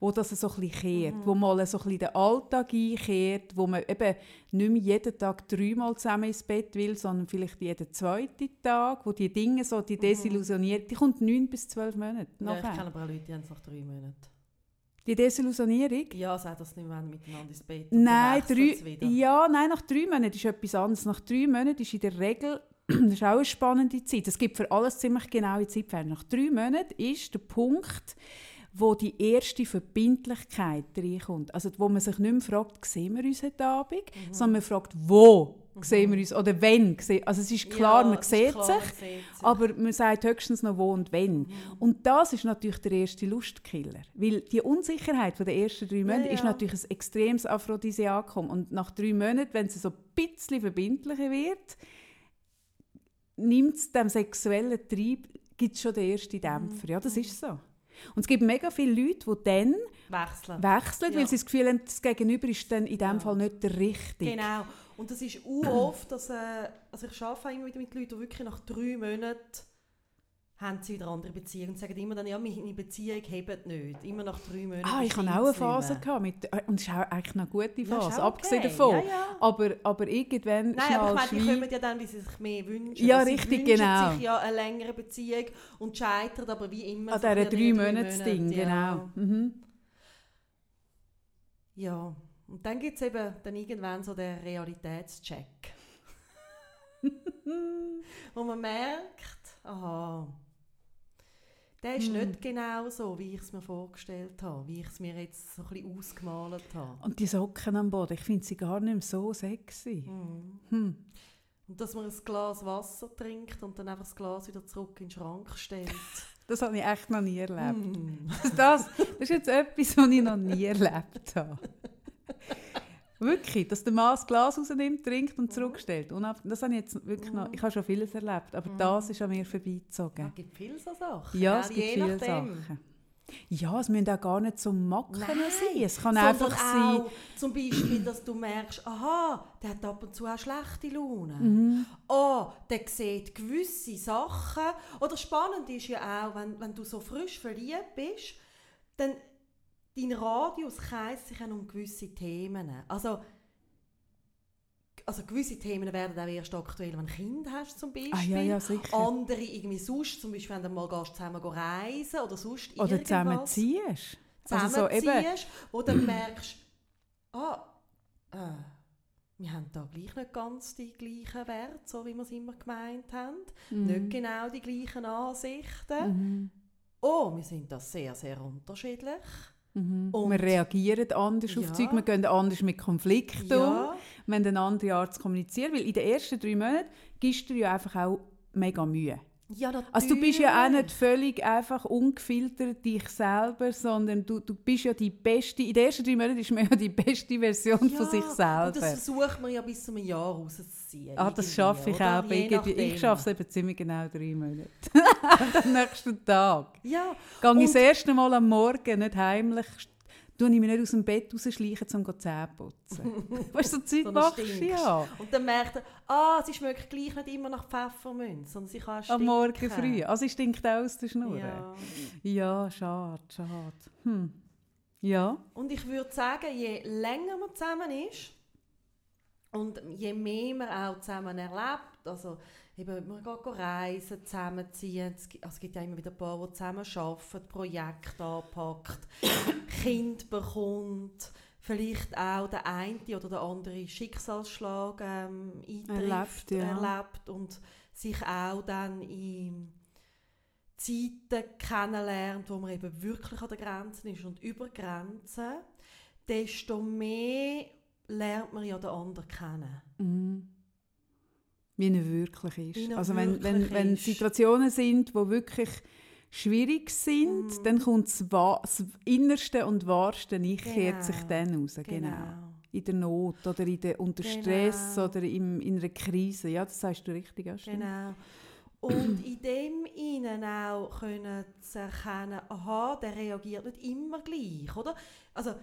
wo das so ein kehrt, Mhm. wo mal so ein der Alltag einkehrt, wo man eben nicht mehr jeden Tag dreimal zusammen ins Bett will, sondern vielleicht jeden zweiten Tag, wo die Dinge so, die desillusioniert, die kommt neun bis zwölf Monate Mhm. Ja, ich nachher. kenne aber auch Leute, die haben es nach drei Monaten. Die Desillusionierung? Ja, sagt das nicht mehr miteinander ins Bett. Nein, drei, ja, nein, nach drei Monaten ist etwas anderes. Nach drei Monaten ist in der Regel, das ist auch eine spannende Zeit. Es gibt für alles ziemlich genaue Zeitfenster. Nach drei Monaten ist der Punkt, wo die erste Verbindlichkeit reinkommt. Also wo man sich nicht mehr fragt, sehen wir uns heute Abend, Mhm. sondern man fragt, wo sehen wir uns oder wenn. Also es ist klar, Ja, man ist sieht klar, sich, man sieht sich. aber man sagt höchstens noch wo und wenn. Und das ist natürlich der erste Lustkiller. Weil die Unsicherheit von der ersten drei Monate Ja, ist ja. natürlich ein extremes Aphrodisiakum. Und nach drei Monaten, wenn es so ein bisschen verbindlicher wird, nimmt es dem sexuellen Trieb gibt schon den ersten Dämpfer. Ja, das ist so. Und es gibt mega viele Leute, die dann Wechseln. wechseln, Ja. weil sie das Gefühl haben, das Gegenüber ist dann in dem Ja. Fall nicht der Richtige. Genau. Und das ist oft, dass, äh, also ich arbeite immer wieder mit Leuten, die wirklich nach drei Monaten haben sie wieder andere Beziehung und sagen immer dann, ja, meine Beziehung hebt nicht. Immer nach drei Monaten Ah, ich hatte auch eine Phase gehabt mit, äh, und es ist auch eigentlich eine gute Ja, Phase, auch abgesehen okay. davon. Ja, ja. Aber, aber irgendwann Nein, aber ich meine, die kommen ja dann, wie sie sich mehr wünschen. Ja, Sie richtig, wünschen genau. sich ja eine längere Beziehung und scheitern aber wie immer an dieser bisschen drei Monats-Ding, ja. genau. Mhm. Ja, und dann gibt es eben dann irgendwann so den Realitätscheck. Wo man merkt, aha, der ist Hm. nicht genau so, wie ich es mir vorgestellt habe, wie ich es mir jetzt so ein bisschen ausgemalt habe. Und die Socken am Boden, ich finde sie gar nicht mehr so sexy. Mhm. Hm. Und dass man ein Glas Wasser trinkt und dann einfach das Glas wieder zurück in den Schrank stellt. Das habe ich echt noch nie erlebt. Mhm. Das, das ist jetzt etwas, was ich noch nie erlebt habe. Wirklich, dass der Mann das Glas rausnimmt, trinkt und zurückstellt. Unab das habe ich jetzt wirklich noch, ich habe schon vieles erlebt, aber das ist an mir Es vorbeigezogen. gibt viele so Sachen. Ja, es gibt Je viele nachdem. Sachen. Ja, es müssen auch gar nicht so Macken Nein, sein. Es kann einfach sein... zum Beispiel, dass du merkst, aha, der hat ab und zu auch schlechte Laune. Mhm. Oh, der sieht gewisse Sachen. Oder spannend ist ja auch, wenn, wenn du so frisch verliebt bist, dann dein Radius kreist sich auch um gewisse Themen. Also, also gewisse Themen werden auch erst aktuell, wenn du ein Kind hast zum Beispiel. Ah, ja, ja. Andere irgendwie sonst, zum Beispiel wenn du mal gehst, zusammen reisen oder sonst Oder irgendwas zusammenziehst. Also so eben, zusammenziehst, wo dann merkst, ah, äh, wir haben da gleich nicht ganz die gleichen Werte, so wie wir es immer gemeint haben. Nicht genau die gleichen Ansichten. Mhm. Oh, wir sind da sehr, sehr unterschiedlich. Mhm. Und- wir reagieren anders auf Ja. Zeug, wir gehen anders mit Konflikten um. Ja, Wir haben eine andere Art zu kommunizieren, weil in den ersten drei Monaten gibst du ja einfach auch mega Mühe. ja. Also du bist ja auch nicht völlig einfach ungefiltert dich selber, sondern du, du bist ja die beste, in den ersten drei Monaten ist man ja die beste Version ja, von sich Und selber. das versucht man ja bis zu einem Jahr rauszuziehen. Ah, das irgendwie, schaffe ich oder? auch. Je Ich, schaffe es eben ziemlich genau drei Monate. Am nächsten Tag. Ja, Gehe ich das erste Mal am Morgen nicht heimlich tue ich mich nicht aus dem Bett rausschleichen, um die Zähne zu putzen. weißt du, so Zeit Sondern machst du ja. Und dann merkt er, ah, sie schmeckt gleich nicht immer nach Pfefferminz, sondern sie kann Am Morgen früh. Also ich stinkt auch aus der Schnur. Ja. ja schade, schade. Hm. Ja. Und ich würde sagen, je länger man zusammen ist und je mehr man auch zusammen erlebt, also eben, man geht reisen, zusammenziehen, es gibt, also es gibt ja immer wieder ein paar, die zusammen arbeiten, Projekte anpackt, Kind bekommt, vielleicht auch der eine oder der andere Schicksalsschlag ähm, eintrifft, Erlebt, ja. erlebt und sich auch dann in Zeiten kennenlernt, wo man eben wirklich an der Grenze ist und über Grenzen, desto mehr lernt man ja den anderen kennen. Mhm. Wie er wirklich ist. Er also wenn, wenn, wenn ist. Situationen sind, die wirklich schwierig sind, Mhm. dann kommt das, Innerste und Wahrste Ich kehrt sich Genau. dann raus. Genau. In der Not oder in der, unter Genau. Stress oder im, in einer Krise. Ja, das sagst du richtig. Ja. Genau. Und in dem ihnen auch können zu erkennen, aha, der reagiert nicht immer gleich, oder? Also,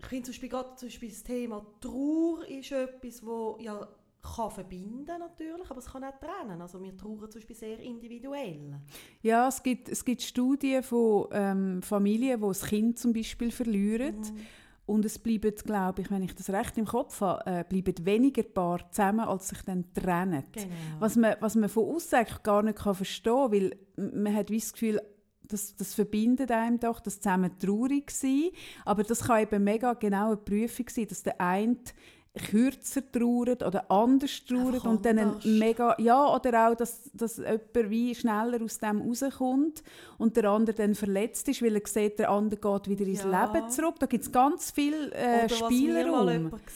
ich finde zum Beispiel gerade zum Beispiel das Thema Trauer ist etwas, wo ja kann verbinden natürlich, aber es kann auch trennen. Also wir trauern zum Beispiel sehr individuell. Ja, es gibt, es gibt Studien von ähm, Familien, die das Kind zum Beispiel verlieren. Mhm. Und es bleiben, glaube ich, wenn ich das recht im Kopf habe, äh, bleiben weniger Paar zusammen, als sich dann trennen. Genau. Was man, was man von außen eigentlich gar nicht kann verstehen kann, weil man hat wie das Gefühl, das, das verbindet einem doch, das zusammen traurig sein. Aber das kann eben mega genau eine Prüfung sein, dass der eine kürzer trauert oder anders trauert und dann mega ja oder auch dass, dass jemand wie schneller aus dem rauskommt und der andere dann verletzt ist weil er sieht der andere geht wieder ins Ja. Leben zurück da gibt es ganz viel äh, Oder was mir mal Spielraum jemand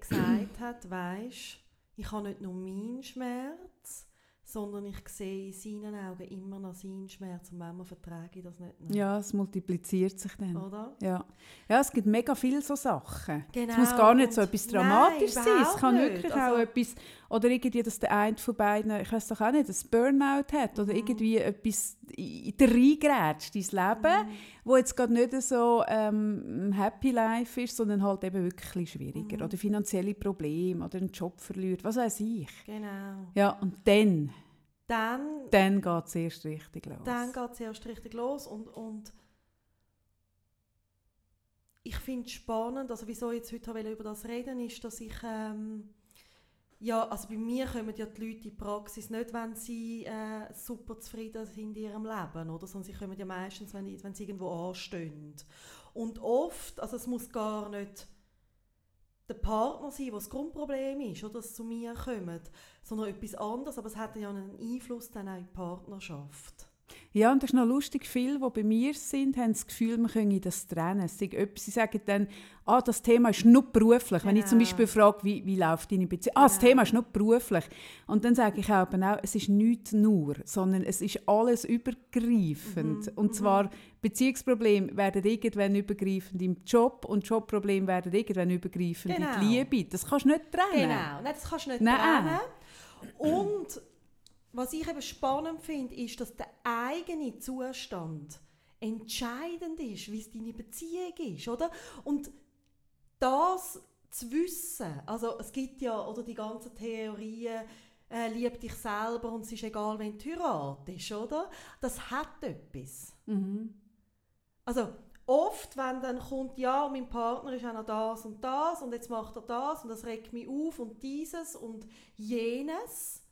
gesagt hat, weisst, ich habe nicht nur meinen Schmerz, sondern ich sehe in seinen Augen immer noch seinen Schmerz und manchmal vertrage ich das nicht mehr. ja es multipliziert sich dann Oder? Ja. ja, es gibt mega viele so Sachen. Genau. Es muss gar nicht so etwas Nein, Dramatisches sein. Es kann nicht. wirklich Also- auch etwas, oder irgendwie, dass der eine von beiden, ich weiß doch auch nicht, ein Burnout hat oder Mhm. irgendwie etwas reingrätscht, dein Leben, Mhm. wo jetzt gerade nicht so ähm, ein Happy Life ist, sondern halt eben wirklich schwieriger. Mhm. Oder finanzielle Probleme oder einen Job verliert, was weiß ich. Genau. Ja, und dann, Dann, dann geht es erst richtig los. dann geht es erst richtig los und, und ich finde es spannend, also wieso ich jetzt heute über das reden, ist, dass ich ähm, ja, also bei mir kommen ja die Leute in die Praxis nicht, wenn sie äh, super zufrieden sind in ihrem Leben, oder? sondern sie kommen ja meistens, wenn, wenn sie irgendwo anstehen. Und oft, also es muss gar nicht der Partner sein, der das Grundproblem ist, oder dass zu mir kommen, sondern etwas anderes, aber es hat ja einen Einfluss dann auch in die Partnerschaft. Ja, und das ist noch lustig, viele, die bei mir sind, haben das Gefühl, man könne das trennen. Sie sagen dann, ah, das Thema ist nur beruflich. Wenn ich zum Genau. Beispiel frage, wie, wie läuft deine Beziehung? Ah, das Genau. Thema ist nur beruflich. Und dann sage ich auch, auch, es ist nicht nur, sondern es ist alles übergreifend. Mhm, Und zwar, Beziehungsprobleme werden irgendwann übergreifend im Job und Jobprobleme werden irgendwann übergreifend in Genau. die Liebe. Das kannst du nicht trennen. Genau, Nein, das kannst du nicht Nein. trennen. Und was ich eben spannend finde, ist, dass der eigene Zustand entscheidend ist, wie es deine Beziehung ist, oder? Und das zu wissen, also es gibt ja, oder die ganzen Theorien, äh, lieb dich selber und es ist egal, wenn du heiratest, oder? Das hat etwas. Mhm. Also oft, wenn dann kommt, ja, mein Partner ist auch noch das und das und jetzt macht er das und das regt mich auf und dieses und jenes,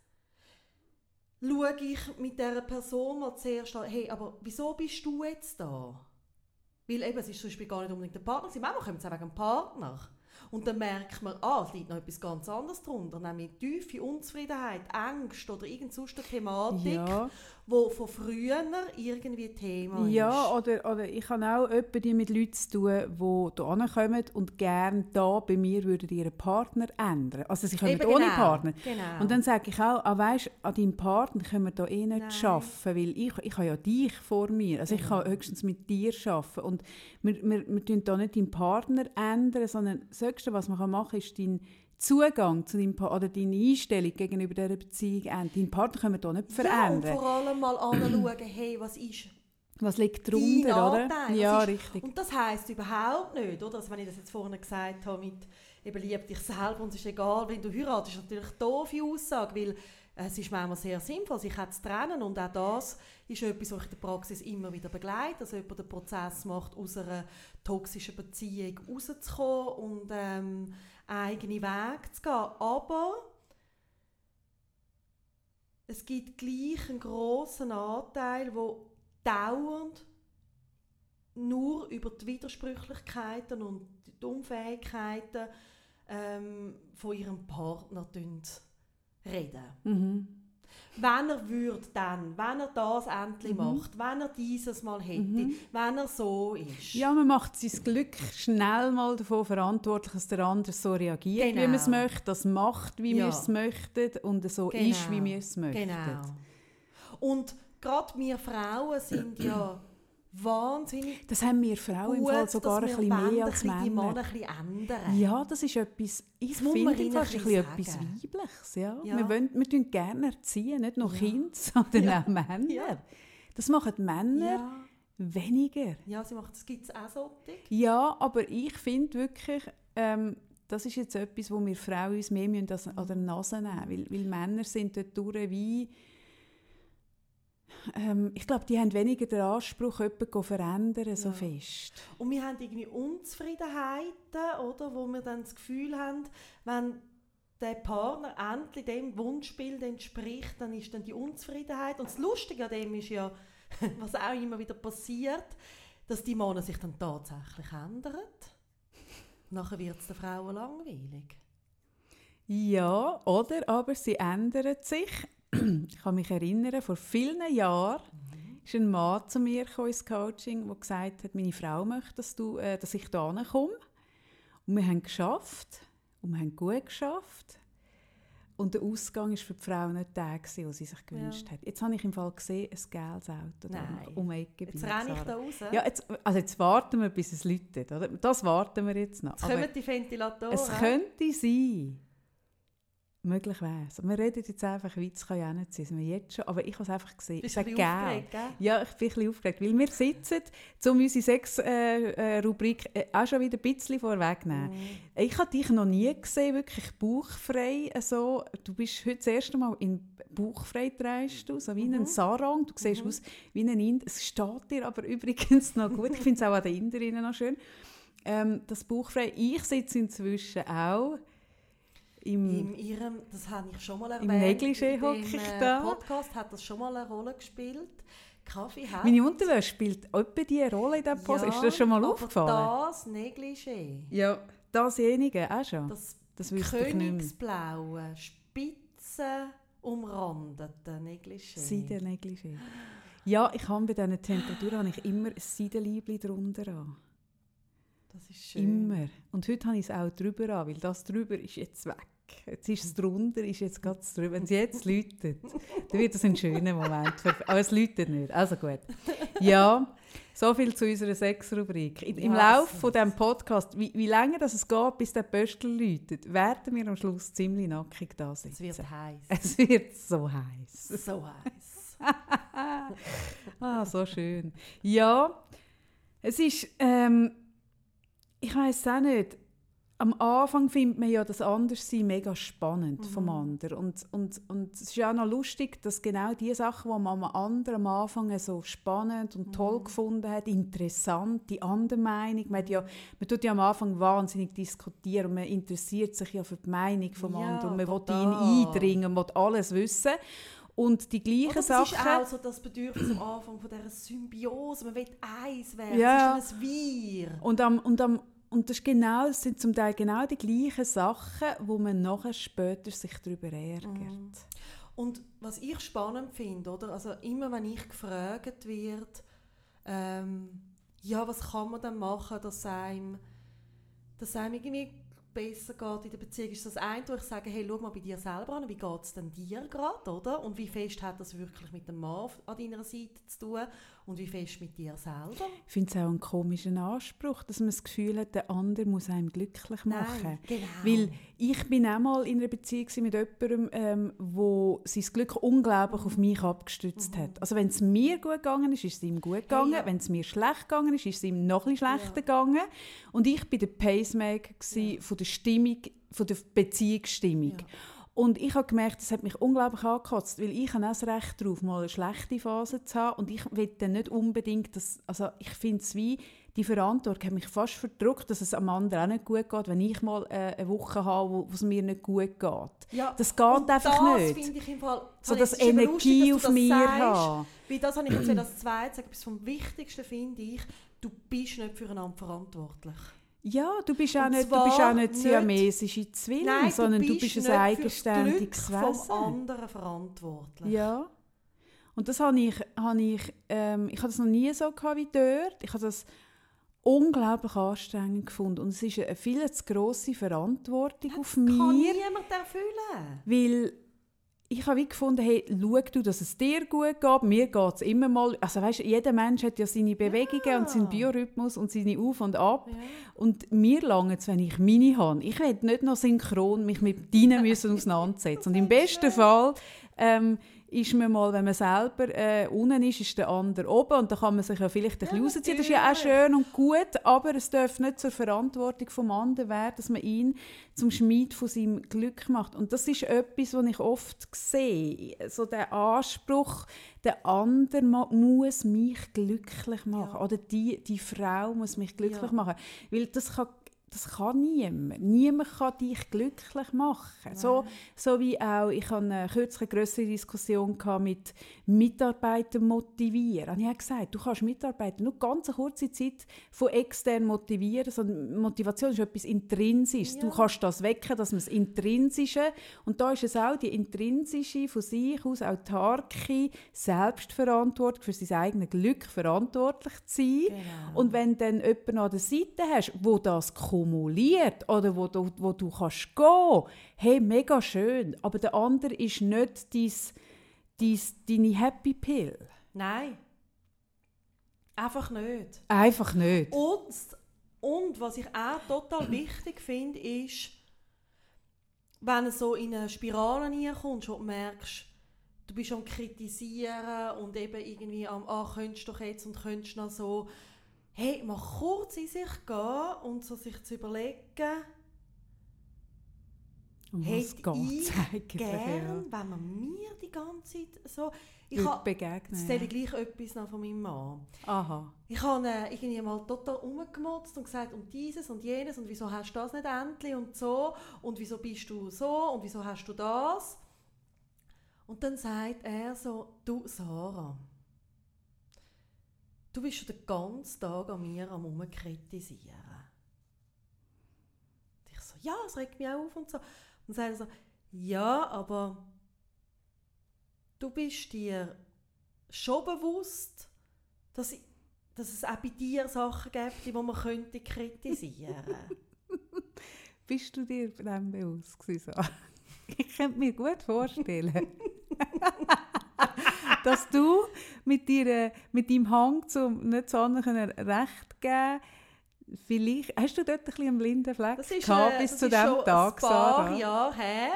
schaue ich mit dieser Person mal zuerst an, hey, aber wieso bist du jetzt da? Weil eben, es ist zum Beispiel gar nicht unbedingt der Partner, manchmal kommt es auch wegen dem Partner. Und dann merkt man, ah, es liegt noch etwas ganz anderes drunter, nämlich tiefe Unzufriedenheit, Angst oder irgendeine Thematik, Ja. wo von früher irgendwie Thema Ja, ist. oder, oder ich habe auch die mit Leuten zu tun, die hierher kommen und gerne da bei mir würden ihren Partner ändern. Also sie kommen Eben ohne genau, Partner. Genau. Und dann sage ich auch, ah, weißt, an deinem Partner können wir da eh nicht Nein. arbeiten, weil ich, ich habe ja dich vor mir. Also ich Genau. kann höchstens mit dir arbeiten. Und wir, wir, wir tun da nicht deinen Partner ändern, sondern das Höchste, was man machen kann, ist dein Zugang zu deinem oder deine Einstellung gegenüber dieser Beziehung ändern. Deinen Partner können wir da nicht ja, und verändern. vor allem mal anschauen, hey, was ist Was liegt drunter, oder? Ja, ist- richtig. Und das heisst überhaupt nicht, oder? Also wenn ich das jetzt vorhin gesagt habe mit eben lieb dich selber und es ist egal, wenn du heiratest, ist natürlich doofe Aussage, weil es ist manchmal sehr sinnvoll, sich zu trennen und auch das ist etwas, was ich in der Praxis immer wieder begleite, dass jemand den Prozess macht, aus einer toxischen Beziehung rauszukommen und ähm, eigene Weg zu gehen. Aber es gibt gleich einen grossen Anteil, wo dauernd nur über die Widersprüchlichkeiten und die Unfähigkeiten ähm, von ihrem Partner reden. Mhm. Wenn er würde dann, wenn er das endlich Mhm. macht, wenn er dieses Mal hätte, Mhm. wenn er so ist. Ja, man macht sein Glück schnell mal davon verantwortlich, dass der andere so reagiert, wie Genau. man es möchte, das macht, wie Ja. wir es möchten und so Genau. ist, wie wir es möchten. Genau. Und gerade wir Frauen sind ja wahnsinnig Das haben wir Frauen im Fall sogar ein bisschen mehr als bisschen die Männer Männer. ein bisschen ändern. Ja, das ist etwas, ich Das finde ihnen fast ein bisschen etwas. Weibliches. Ja. Ja. Wir, wollen, wir tun gerne erziehen, nicht nur Ja. Kinder, sondern Ja. auch Männer. Ja. Das machen Männer weniger. ja sie macht, das gibt es auch so. Ja, aber ich finde wirklich, ähm, das ist jetzt etwas, wo wir Frauen uns mehr müssen an der Nase nehmen müssen. Weil, weil Männer sind dort durch wie... Ähm, ich glaube, die haben weniger den Anspruch, jemanden zu verändern, so Ja. fest. Und wir haben irgendwie Unzufriedenheiten, oder, wo wir dann das Gefühl haben, wenn der Partner endlich dem Wunschbild entspricht, dann ist dann die Unzufriedenheit. Und das Lustige an dem ist ja, was auch immer wieder passiert, dass die Männer sich dann tatsächlich ändern. Nachher wird es den Frauen langweilig. Ja, oder aber sie ändern sich. Ich kann mich erinnern, vor vielen Jahren ist ein Mann zu mir gekommen ins Coaching, der gesagt hat, meine Frau möchte, dass, du, äh, dass ich da komme. Und wir haben geschafft und wir haben gut geschafft. Und der Ausgang war für die Frau nicht der, gewesen, den sie sich gewünscht Ja. hat. Jetzt habe ich im Fall gesehen, ein gelbes Auto Nein. um die Ecke. Jetzt renne ich da raus. Ja, jetzt, also jetzt warten wir, bis es läutet. Oder? Das warten wir jetzt noch. Jetzt Aber- kommen die Ventilatoren. es könnte sein, möglich wäre es. Wir reden jetzt einfach weiter, es kann ja auch nicht sein, wir jetzt schon, aber ich habe es einfach gesehen. Bist es du ein aufgeregt, gell? Ja, ich bin ein bisschen aufgeregt, weil wir sitzen, um unsere Sex-Rubrik äh, auch schon wieder ein bisschen vorwegnehmen. Mhm. Ich habe dich noch nie gesehen, wirklich bauchfrei. äh, So. Du bist heute das erste Mal in bauchfrei trägst du, so wie Mhm. ein Sarong. Du siehst Mhm. aus wie ein Inder. Es steht dir aber übrigens noch gut. Ich finde es auch an den Inderinnen noch schön. Ähm, das bauchfrei. Ich sitze inzwischen auch im... In ihrem, das habe ich schon mal Im erwähnt. Negligé in hocke ich äh, da. Podcast hat das schon mal eine Rolle gespielt. Kaffee hat. Meine Unterwäsche spielt etwa diese Rolle in diesem Post. ist das schon mal aber aufgefallen? das Negligé, Ja, dasjenige auch schon. das Das königsblaue, spitze umrandete Negligé. Seidennegligé. Ja, ich habe bei diesen Temperaturen habe ich immer ein Seidenliebli drunter an. Das ist schön. Immer. Und heute habe ich es auch drüber an, weil das drüber ist jetzt weg. Jetzt ist es drunter, ist jetzt ganz drüber. Wenn es jetzt läutet, dann wird es ein schöner Moment. Für, aber es läutet nicht. Also gut. Ja, so viel zu unserer Sexrubrik. Im Ja, Laufe von diesem Podcast, wie, wie lange das es geht, bis der Pöstl läutet, werden wir am Schluss ziemlich nackig da sitzen. Es wird heiß. Es wird so heiß. so heiß. Ah, so schön. Ja, es ist, ähm, ich weiß auch nicht, am Anfang findet man ja das Anderssein mega spannend vom anderen. Und, und, und es ist ja auch noch lustig, dass genau die Sachen, die man am anderen am Anfang so spannend und toll gefunden hat, interessant, die andere Meinung, man, ja, man tut ja am Anfang wahnsinnig diskutieren und man interessiert sich ja für die Meinung vom Ja, anderen und man will total. in ihn eindringen, man will alles wissen. Und die gleichen Oder das Sachen... ist auch so das Bedürfnis am Anfang von dieser Symbiose. Man will eins werden. Ja. Es ist ein Wir. Und, am, und, am, und das genau, es sind zum Teil genau die gleichen Sachen, wo man nachher später sich darüber ärgert. Mhm. Und was ich spannend finde, oder? Also immer wenn ich gefragt wird, ähm, ja, was kann man dann machen, dass einem, dass einem irgendwie besser geht in der Beziehung, ist das eine, wo ich sage, hey, schau mal bei dir selber an, wie geht es denn dir gerade, oder? Und wie fest hat das wirklich mit dem Mann an deiner Seite zu tun? Und wie fest mit dir selber. Ich finde es auch einen komischen Anspruch, dass man das Gefühl hat, der andere muss einem glücklich machen. Nein, genau. Weil ich bin auch mal in einer Beziehung mit jemandem, ähm, wo sein Glück unglaublich auf mich abgestützt hat. Also wenn es mir gut gegangen ist, ist es ihm gut gegangen. ja. Wenn es mir schlecht gegangen ist, ist es ihm noch ein schlechter gegangen. Und ich war der Pacemaker gsi von der Stimmung, von der Beziehungsstimmung. Und ich habe gemerkt, das hat mich unglaublich angekotzt, weil ich habe auch das Recht darauf, mal eine schlechte Phase zu haben und ich will dann nicht unbedingt, dass, also ich finde es wie, die Verantwortung hat mich fast verdrückt, dass es am anderen auch nicht gut geht, wenn ich mal äh, eine Woche habe, wo es mir nicht gut geht. Ja, Das geht und einfach das nicht. finde ich im Fall... So das Energie lustig, dass auf das mir sagst, haben. Weil das habe ich jetzt das Zweite sagen. Etwas vom Wichtigsten finde ich, du bist nicht füreinander verantwortlich. Ja, du bist auch nicht, du bist auch nicht siamesische Zwilling, Nein, sondern du bist, nicht ein fürs eigenständiges Wesen. vom anderen verantwortlich. Ja. Und das habe ich, habe ich, ähm, ich habe das noch nie so gehabt wie dort. Ich habe das unglaublich anstrengend gefunden. Und es ist eine viel zu grosse Verantwortung auf Kann mir, niemand erfüllen. weil ich habe wie gefunden, hey, schau du, dass es dir gut geht. Mir geht es immer mal. Also weißt, jeder Mensch hat ja seine Bewegungen und seinen Biorhythmus und seine Auf und Ab. Ja. Und mir lange es, wenn ich meine habe. Ich will nicht noch synchron mich mit deinen müssen auseinandersetzen. Und im besten Fall ähm, ist man mal, wenn man selber äh, unten ist, ist der andere oben und da kann man sich ja vielleicht ein bisschen Ja, rausziehen. Das ist ja auch schön und gut, aber es darf nicht zur Verantwortung vom anderen werden, dass man ihn zum Schmied von seinem Glück macht. Und das ist etwas, was ich oft sehe. So der Anspruch, der andere muss mich glücklich machen. Ja. Oder die, die Frau muss mich glücklich Ja. machen. Weil das kann, das kann niemand. Niemand kann dich glücklich machen. So, so wie auch, ich hatte eine kürzlich eine grössere Diskussion mit Mitarbeitern motivieren. Und ich habe gesagt, du kannst Mitarbeiter nur ganz eine kurze Zeit von extern motivieren. So, Motivation ist etwas Intrinsisches. Du Ja. kannst das wecken, dass man das Intrinsische, und da ist es auch die intrinsische, von sich aus autarke Selbstverantwortung für sein eigenes Glück verantwortlich zu sein. Genau. Und wenn dann jemanden an der Seite hast, wo das kumuliert oder wo du, wo du kannst gehen, hey, mega schön, aber der andere ist nicht dies, dies, deine Happy Pill. Nein. Einfach nicht. Einfach nicht. Und, und was ich auch total wichtig finde, ist, wenn du so in eine Spirale reinkommst und merkst, du bist am Kritisieren und eben irgendwie am «Ah, könntest du doch jetzt und könntest noch so», hey, mal kurz in sich gehen und so sich zu überlegen, Um was ich gern, wenn man mir die ganze Zeit so... Ich begegnen. jetzt erzähle ich gleich etwas noch von meinem Mann. Aha. Ich habe äh, irgendwie mal total rumgemotzt und gesagt, und dieses und jenes und wieso hast du das nicht endlich und so und wieso bist du so und wieso hast du das. Und dann sagt er so, du Sarah, du bist schon den ganzen Tag an mir am Rumkritisieren. Und ich so, ja, es regt mich auch auf und so. Und dann sagt so, ja, aber du bist dir schon bewusst, dass, ich, dass es auch bei dir Sachen gibt, die man könnte kritisieren Bist du dir dem bewusst gewesen? Ich könnte mir gut vorstellen, dass du mit, dir, mit deinem Hang zum nicht so anderen Recht geben vielleicht, hast du dort ein bisschen einen blinden Fleck Das ist, gehabt äh, bis das zu ist diesem schon Tag, ein paar Sarah? Jahre her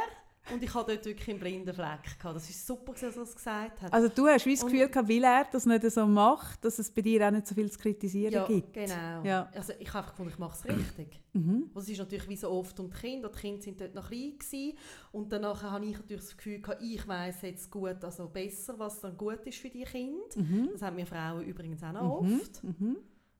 und ich hatte dort wirklich einen blinden Fleck. Gehabt. Das war super, dass er das gesagt hat. Also du hast wie das Gefühl gehabt, weil er das nicht so macht, dass es bei dir auch nicht so viel zu kritisieren ja, gibt. genau. Ja. Also ich habe einfach gefunden, ich mache es richtig. Mhm. Es ist natürlich wie so oft um die Kinder. Die Kinder sind dort noch klein gewesen. Und danach habe ich natürlich das Gefühl gehabt, ich weiß jetzt gut, also besser, was dann gut ist für die Kinder. Mhm. Das haben wir Frauen übrigens auch noch Mhm. oft. Mhm.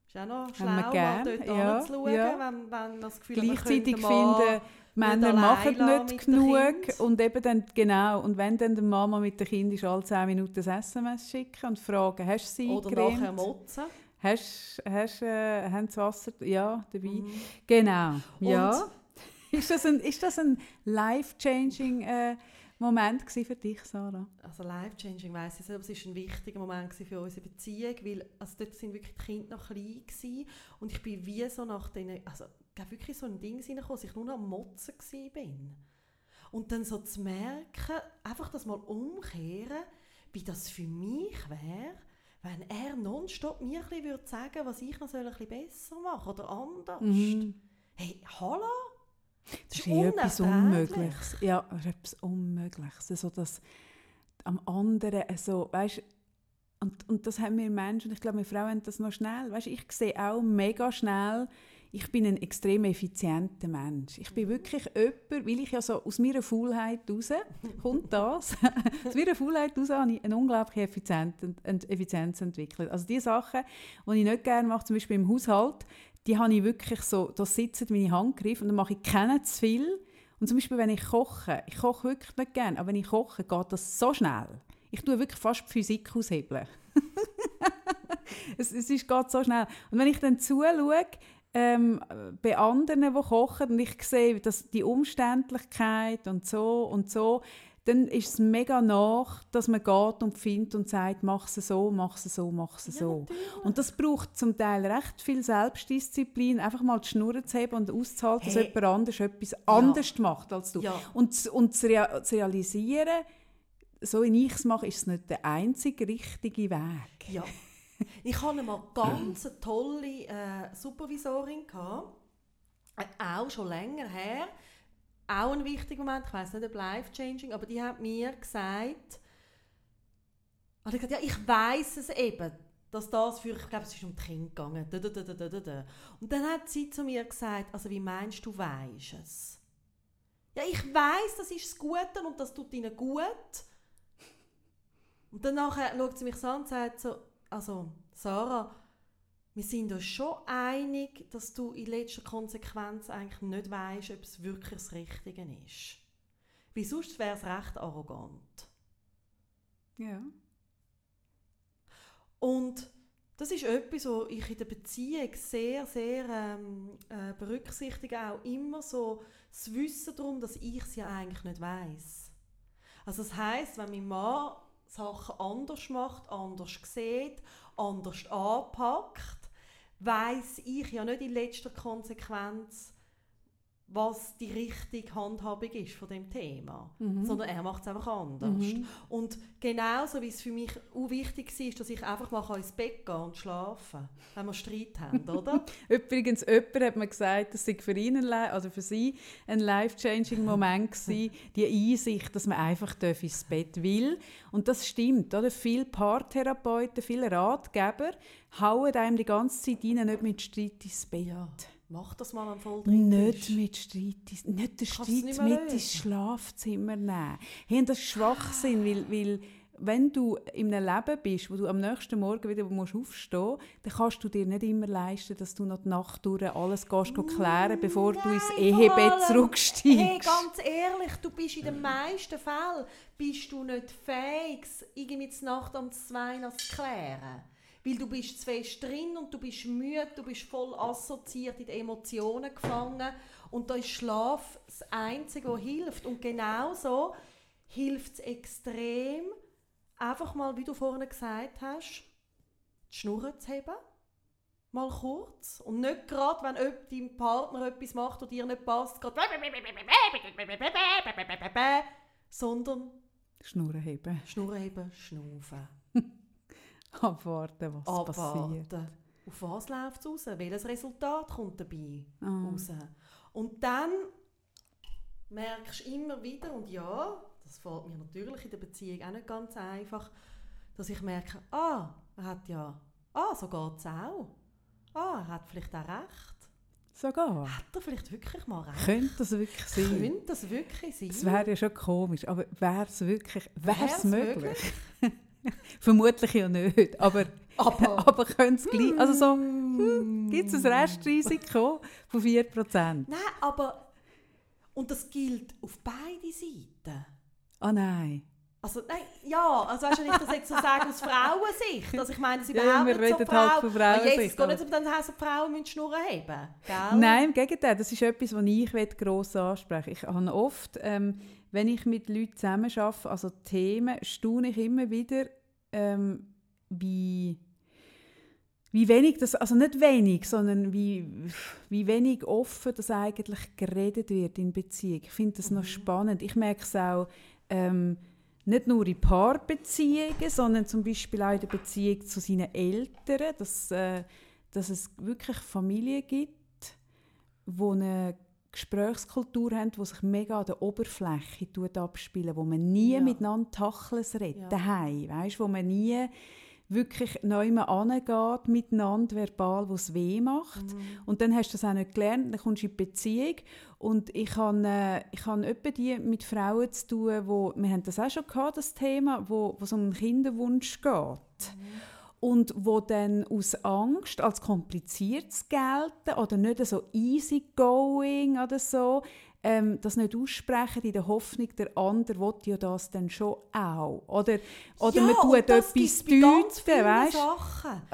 Ist auch noch schlau, mal dort ja, hinzuschauen, ja. wenn, wenn man das Gefühl hat, man könnte mal- finden, Männer machen nicht genug und eben dann, genau, und wenn dann die Mama mit dem Kind ist, alle 10 Minuten ein SMS schicken und fragen, hast du sie Oder nachher eingecremt? motzen. Hast, hast, äh, haben sie Wasser ja, dabei? Mhm. Genau, ja. Und- Ist das ein, ist das ein life-changing äh, Moment für dich, Sarah? Also life-changing weiss ich nicht, aber es war ein wichtiger Moment für unsere Beziehung, weil also dort sind wirklich die Kinder noch klein gewesen und ich bin wie so nach denen, also gab wirklich so ein Ding reingekommen, dass ich nur noch am Motzen bin. Und dann so zu merken, einfach das mal umkehren, wie das für mich wäre, wenn er nonstop mir ein würde sagen, was ich noch ein bisschen besser machen oder anders. Mhm. Hey, hallo? Das ist eh etwas unerträglich. Unmögliches. Ja, das ist etwas Unmögliches. Also das am anderen, also, weißt, und, und das haben wir Menschen, ich glaube, wir Frauen haben das noch schnell. Weißt, ich sehe auch mega schnell, ich bin ein extrem effizienter Mensch. Ich bin wirklich jemand, weil ich ja so aus meiner Faulheit raus, kommt das, aus meiner Faulheit raus habe ich eine unglaubliche Effizienz, Effizienz entwickelt. Also die Sachen, die ich nicht gerne mache, zum Beispiel im Haushalt, die habe ich wirklich so, da sitzen meine Handgriffe und dann mache ich keinen zu viel. Und zum Beispiel, wenn ich koche, ich koche wirklich nicht gerne, aber wenn ich koche, geht das so schnell. Ich tue wirklich fast die Physik aushebeln. es, es ist, geht so schnell. Und wenn ich dann zuschaue, ähm, bei anderen, die kochen, und ich sehe dass die Umständlichkeit und so und so, dann ist es mega nach, dass man geht und findet und sagt, mach es so, mach es so, mach es so. Ja, und das braucht zum Teil recht viel Selbstdisziplin, einfach mal die Schnur zu haben und auszuhalten, hey. dass jemand anders etwas ja. anders macht als du. Ja. Und, und zu, rea zu realisieren, so wie ich es mache, ist es nicht der einzige richtige Weg. Ja. Ich hatte mal ganz eine tolle äh, Supervisorin, gehabt, äh, auch schon länger her. Auch ein wichtiger Moment, ich weiß nicht, ob life-changing, aber die hat mir gesagt, also ich gesagt, ja, ich weiß es eben, dass das für, ich glaube, es ist um die Kinder gegangen. Und dann hat sie zu mir gesagt, also wie meinst du, weißt es? Ja, ich weiß, das ist das Gute und das tut ihnen gut. Und danach schaut sie mich an und sagt so, also Sarah, wir sind uns schon einig, dass du in letzter Konsequenz eigentlich nicht weißt, ob es wirklich das Richtige ist. Weil sonst wäre es recht arrogant. Ja. Und das ist etwas, was ich in der Beziehung sehr, sehr ähm, äh, berücksichtige. Auch immer so das Wissen darum, dass ich es ja eigentlich nicht weiß. Also das heißt, wenn mein Mann Sachen anders macht, anders sieht, anders anpackt, weiß ich ja nicht in letzter Konsequenz, was die richtige Handhabung ist von dem Thema, mhm. sondern er macht es einfach anders. Mhm. Und genauso wie es für mich auch wichtig ist, dass ich einfach mal ins Bett gehen und schlafen wenn wir Streit haben, oder? Übrigens, jemand hat mir gesagt, das sei für ihn, also für sie ein life-changing Moment gewesen, die Einsicht, dass man einfach ins Bett will. Und das stimmt, oder? Viele Paartherapeuten, viele Ratgeber hauen einem die ganze Zeit rein, nicht mit Streit ins Bett. Ja. Mach das mal am voll Nicht mit Streit, nicht den Streit nicht mit ins Schlafzimmer nehmen. Hey, das ist Schwachsinn, weil, weil wenn du in einem Leben bist, wo du am nächsten Morgen wieder musst aufstehen musst, dann kannst du dir nicht immer leisten, dass du noch die Nacht durch alles gehst, klären bevor Nein, du ins Ehebett zurücksteigst. Hey, ganz ehrlich, du bist in den meisten Fällen bist du nicht fähig, irgendwie die Nacht um zwei noch zu klären weil du bist zu fest drin und du bist müde, du bist voll assoziiert in die Emotionen gefangen und da ist Schlaf das Einzige, was hilft und genauso hilft es extrem, einfach mal, wie du vorhin gesagt hast, die Schnur zu haben, mal kurz und nicht gerade, wenn dein Partner etwas macht und dir nicht passt, gerade sondern Schnurren heben. Schnurren heben, schnaufen. Abwarten, was Abwarten. passiert. Auf was läuft es raus? Welches Resultat kommt dabei ah. raus? Und dann merkst du immer wieder, und ja, das fällt mir natürlich in der Beziehung auch nicht ganz einfach, dass ich merke, ah, er hat ja, ah, so geht es auch. Ah, er hat vielleicht auch recht. Sogar. Hat er vielleicht wirklich mal recht? Könnte das wirklich sein? Könnte das wirklich sein? Das wäre ja schon komisch, aber wäre es wirklich, wäre es möglich? Vermutlich ja nicht, aber, aber, aber könnte es gleich, also so, hm, gibt es ein Restrisiko von 4%? Nein, aber, und das gilt auf beide Seiten. Ah oh nein. Also, nein, ja, also weißt du, wenn ich das jetzt so sage aus Frauensicht, also ich meine das überhaupt ja, nicht so Frau, halt von Frauensicht. Jetzt geht nicht um das heißt, Frauen müssen Schnurren haben, gell? Nein, im Gegenteil, das ist etwas, was ich gross ansprechen Ich habe oft, ähm, wenn ich mit Leuten zusammen arbeite, also Themen, staune ich immer wieder, ähm, wie wie wenig das, also nicht wenig, sondern wie, wie wenig offen das eigentlich geredet wird in Beziehung. Ich finde das mhm. noch spannend. Ich merke es auch, ähm, nicht nur in Paarbeziehungen, sondern zum Beispiel auch in der Beziehung zu seinen Eltern, dass, äh, dass es wirklich Familien gibt, die eine Gesprächskultur haben, die sich mega an der Oberfläche abspielen, wo man nie ja. miteinander Tachles redet, ja. daheim, weißt, wo man nie wirklich neu angeht miteinander verbal, wo es weh macht. Mhm. Und dann hast du das auch nicht gelernt, dann kommst du in die Beziehung und ich habe äh, ich habe etwa die mit Frauen zu tun, wo, wir haben das auch schon gehabt, das Thema, wo, wo es um einen Kinderwunsch geht. Mhm und wo dann aus Angst als kompliziert gelten oder nicht so easy going oder so, ähm, das nicht aussprechen in der Hoffnung, der andere will ja das dann schon auch. Oder, oder ja, man tut etwas deuten, weißt?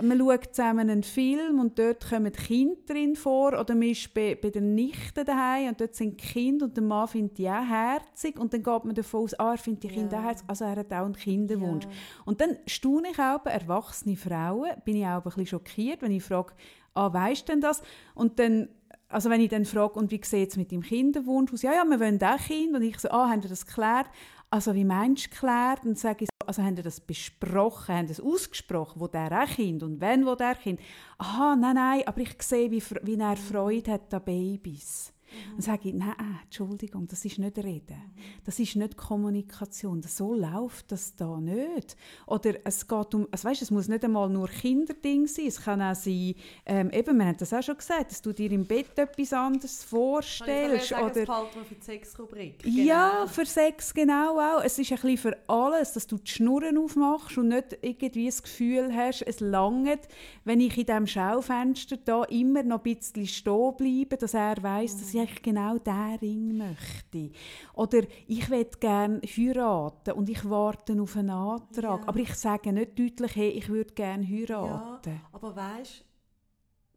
Man schaut zusammen einen Film und dort kommen Kinder drin vor oder man ist bei, bei den Nichten daheim und dort sind Kinder und der Mann findet die auch herzig und dann geht man davon aus, ah, er findet die Kinder ja. auch herzig, also er hat auch einen Kinderwunsch. Ja. Und dann staune ich auch bei erwachsenen Frauen, bin ich auch ein bisschen schockiert, wenn ich frage, ah, weisst denn das? Und dann also wenn ich dann frage, und wie sieht es mit dem Kinderwunsch aus? Ja, ja, wir wollen auch Kind. Und ich so, ah, haben Sie das geklärt? Also wie meinst du geklärt? Und sage ich so, also haben Sie das besprochen, haben das ausgesprochen, wo der auch Kind und wenn wo der Kind? Aha, nein, nein, aber ich sehe, wie, wie er Freude hat an Babys. Mhm. Dann sage ich, nein, Entschuldigung, das ist nicht Reden. Das ist nicht Kommunikation. So läuft das da nicht. Oder es geht um, also weißt, es muss nicht einmal nur Kinderding sein. Es kann auch sein, ähm, eben, wir haben das auch schon gesagt, dass du dir im Bett etwas anderes vorstellst. Sagen, oder, das für die Sexrubrik. Genau. Ja, für Sex genau auch. Es ist ein bisschen für alles, dass du die Schnurren aufmachst und nicht irgendwie das Gefühl hast, es langt, wenn ich in diesem Schaufenster da immer noch ein bisschen stehen bleibe, dass er weiß, mhm. dass ich ich genau diesen Ring möchte. Oder ich möchte gerne heiraten und ich warte auf einen Antrag. Ja. Aber ich sage nicht deutlich, hey, ich würde gerne heiraten. Ja, aber weißt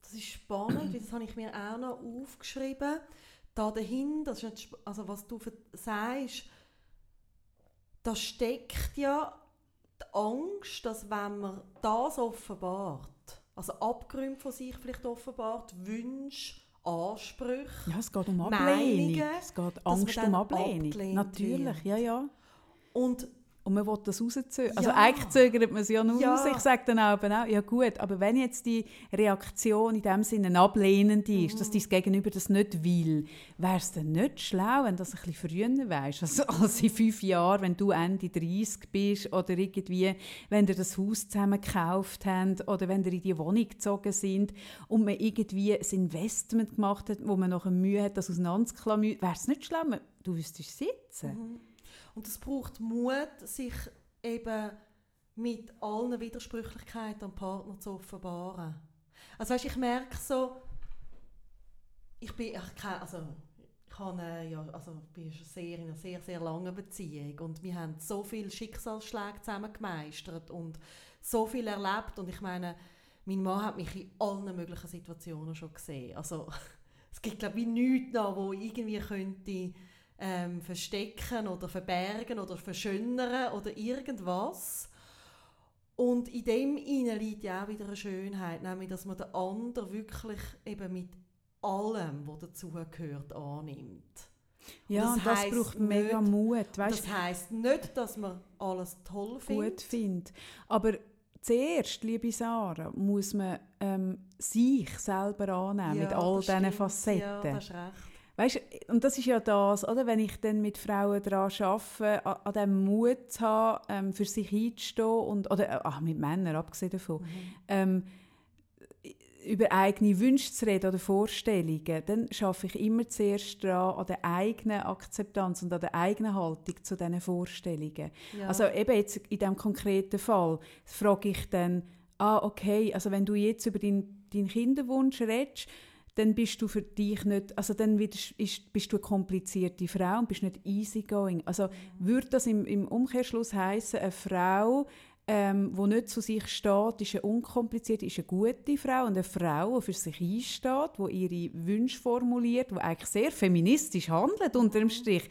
das ist spannend, das habe ich mir auch noch aufgeschrieben. Da dahin, das ist also was du sagst, da steckt ja die Angst, dass wenn man das offenbart, also Abgründe von sich vielleicht offenbart, Wünsche, Ansprüche, ja, es geht um Ablehnung. Meinungen, es geht Angst um Ablehnung. Natürlich, wird. ja, ja. Und und man will das rauszögern. Also ja. Also eigentlich zögert man es ja nur ja. raus. Ich sage dann auch, ja gut, aber wenn jetzt die Reaktion in dem Sinne ablehnend ist, mhm. dass dein Gegenüber das nicht will, wäre es dann nicht schlau, wenn du das ein bisschen früher weißt, also als in fünf Jahren, wenn du Ende 30 bist oder irgendwie, wenn ihr das Haus zusammen gekauft habt oder wenn ihr in die Wohnung gezogen sind und man irgendwie ein Investment gemacht hat, wo man noch Mühe hat, das auseinanderzuklammern, wäre es nicht schlau, du wüsstest sitzen. Mhm. Und es braucht Mut, sich eben mit allen Widersprüchlichkeiten am Partner zu offenbaren. Also weißt, ich merke so, ich bin, ich, also, ich habe, ja, also, bin schon sehr in einer sehr, sehr langen Beziehung und wir haben so viele Schicksalsschläge zusammen gemeistert und so viel erlebt und ich meine, mein Mann hat mich in allen möglichen Situationen schon gesehen. Also es gibt glaube ich nichts da, wo irgendwie könnte ähm, verstecken oder verbergen oder verschönern oder irgendwas. Und in dem innen liegt ja auch wieder eine Schönheit, nämlich dass man den anderen wirklich eben mit allem, was dazugehört, annimmt. Ja, und das, das braucht nicht, mega Mut. Weißt? Das heisst nicht, dass man alles toll findet. Gut findet. Aber zuerst, liebe Sarah, muss man ähm, sich selber annehmen ja, mit all diesen Facetten. Ja, das ist recht. Weißt, und das ist ja das, oder? wenn ich dann mit Frauen daran arbeite, an, an dem Mut zu haben, ähm, für sich einzustehen, und, oder äh, ach, mit Männern abgesehen davon, mhm. ähm, über eigene Wünsche zu reden oder Vorstellungen, dann schaffe ich immer zuerst daran, an der eigenen Akzeptanz und an der eigenen Haltung zu diesen Vorstellungen. Ja. Also eben jetzt in diesem konkreten Fall frage ich dann, ah, okay, also wenn du jetzt über deinen dein Kinderwunsch redest, dann bist du für dich nicht, also dann bist, bist du eine komplizierte Frau und bist nicht easygoing. Also würde das im, im Umkehrschluss heißen, eine Frau, ähm, die nicht zu sich steht, ist eine unkomplizierte, ist eine gute Frau und eine Frau, die für sich einsteht, die ihre Wünsche formuliert, die eigentlich sehr feministisch handelt unter dem Strich,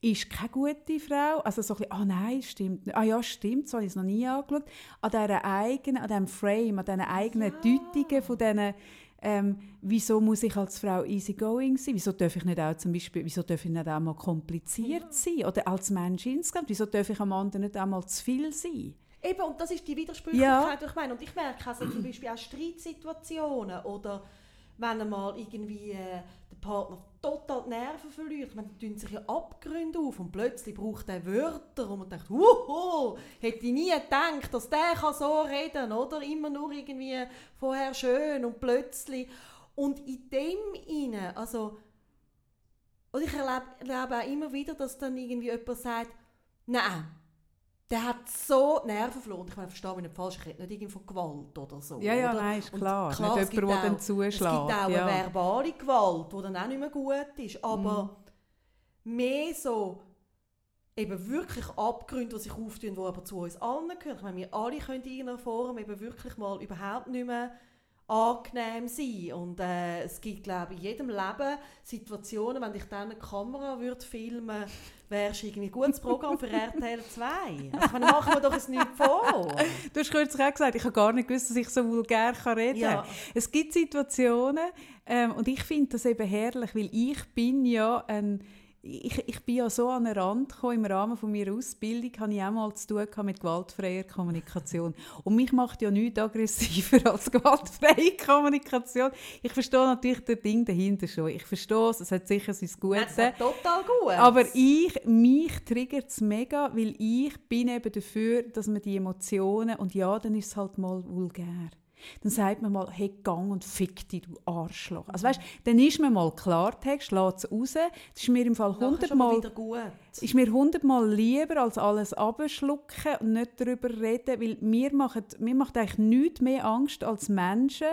ist keine gute Frau. Also so ein bisschen, ah oh nein, stimmt nicht. Ah ja, stimmt, so habe ich es noch nie angeschaut. An dieser eigenen, an diesem Frame, an diesen eigenen ja. Deutungen von diesen ähm, wieso muss ich als Frau easygoing sein? Wieso darf ich nicht auch zum Beispiel, wieso darf ich nicht auch mal kompliziert ja. sein? Oder als Mensch insgesamt, wieso darf ich am anderen nicht einmal zu viel sein? Eben, und das ist die Widersprüchlichkeit, ja. ich meine. Und ich merke also zum Beispiel auch Streitsituationen oder wenn einmal irgendwie äh, der Partner total die Nerven verliert, man tun sich ja Abgründe auf und plötzlich braucht er Wörter und man denkt, wuhu, hätte ich nie gedacht, dass der kann so reden, oder? Immer nur irgendwie vorher schön und plötzlich. Und in dem inne, also, und ich erlebe, erlebe auch immer wieder, dass dann irgendwie jemand sagt, nein, der hat so Nerven verloren. Ich meine, verstehe mich nicht falsch, ich rede nicht irgendwie von Gewalt oder so. Ja, ja, oder? nein, ist klar. klar nicht jemand, der dann zuschlägt. Es gibt auch ja. eine verbale Gewalt, die dann auch nicht mehr gut ist. Aber mm. mehr so eben wirklich Abgründe, die sich auftun, die aber zu uns allen gehören. Ich meine, wir alle können in irgendeiner Form eben wirklich mal überhaupt nicht mehr angenehm sein. Und äh, es gibt, glaube ich, in jedem Leben Situationen, wenn dich dann eine Kamera würde filmen wäre es irgendwie ein gutes Programm für RTL 2. Also, meine, machen wir doch es nicht vor. Du hast kürzlich auch gesagt, ich habe gar nicht gewusst, dass ich so vulgär kann reden kann. Ja. Es gibt Situationen, ähm, und ich finde das eben herrlich, weil ich bin ja ein ich, ich bin ja so an den Rand gekommen, im Rahmen von meiner Ausbildung hatte ich auch mal zu tun mit gewaltfreier Kommunikation. Und mich macht ja nichts aggressiver als gewaltfreie Kommunikation. Ich verstehe natürlich das Ding dahinter schon. Ich verstehe es, es hat sicher sein Gutes. total gut. Aber ich, mich triggert es mega, weil ich bin eben dafür, dass man die Emotionen, und ja, dann ist es halt mal vulgär dann sagt man mal, hey, gang und fick dich, du Arschloch. Also weißt, dann ist man mal Klartext, lässt es raus. Das ist mir im Fall hundertmal ist mir hundertmal lieber als alles abschlucken und nicht darüber reden, weil mir macht, mir macht eigentlich nichts mehr Angst als Menschen,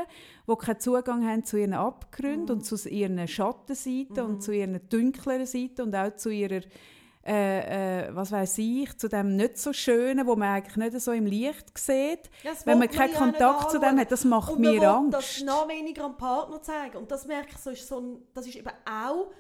die keinen Zugang haben zu ihren Abgründen mhm. und zu ihren Schattenseiten mhm. und zu ihren dunkleren Seiten und auch zu ihrer äh, äh, was weiß ich, zu dem nicht so Schönen, wo man eigentlich nicht so im Licht sieht. Wenn man keinen Kontakt zu dem hat, das macht und mir Angst. Das noch weniger am Partner zeigen. Und das merke ich so, ist so ein, das ist eben auch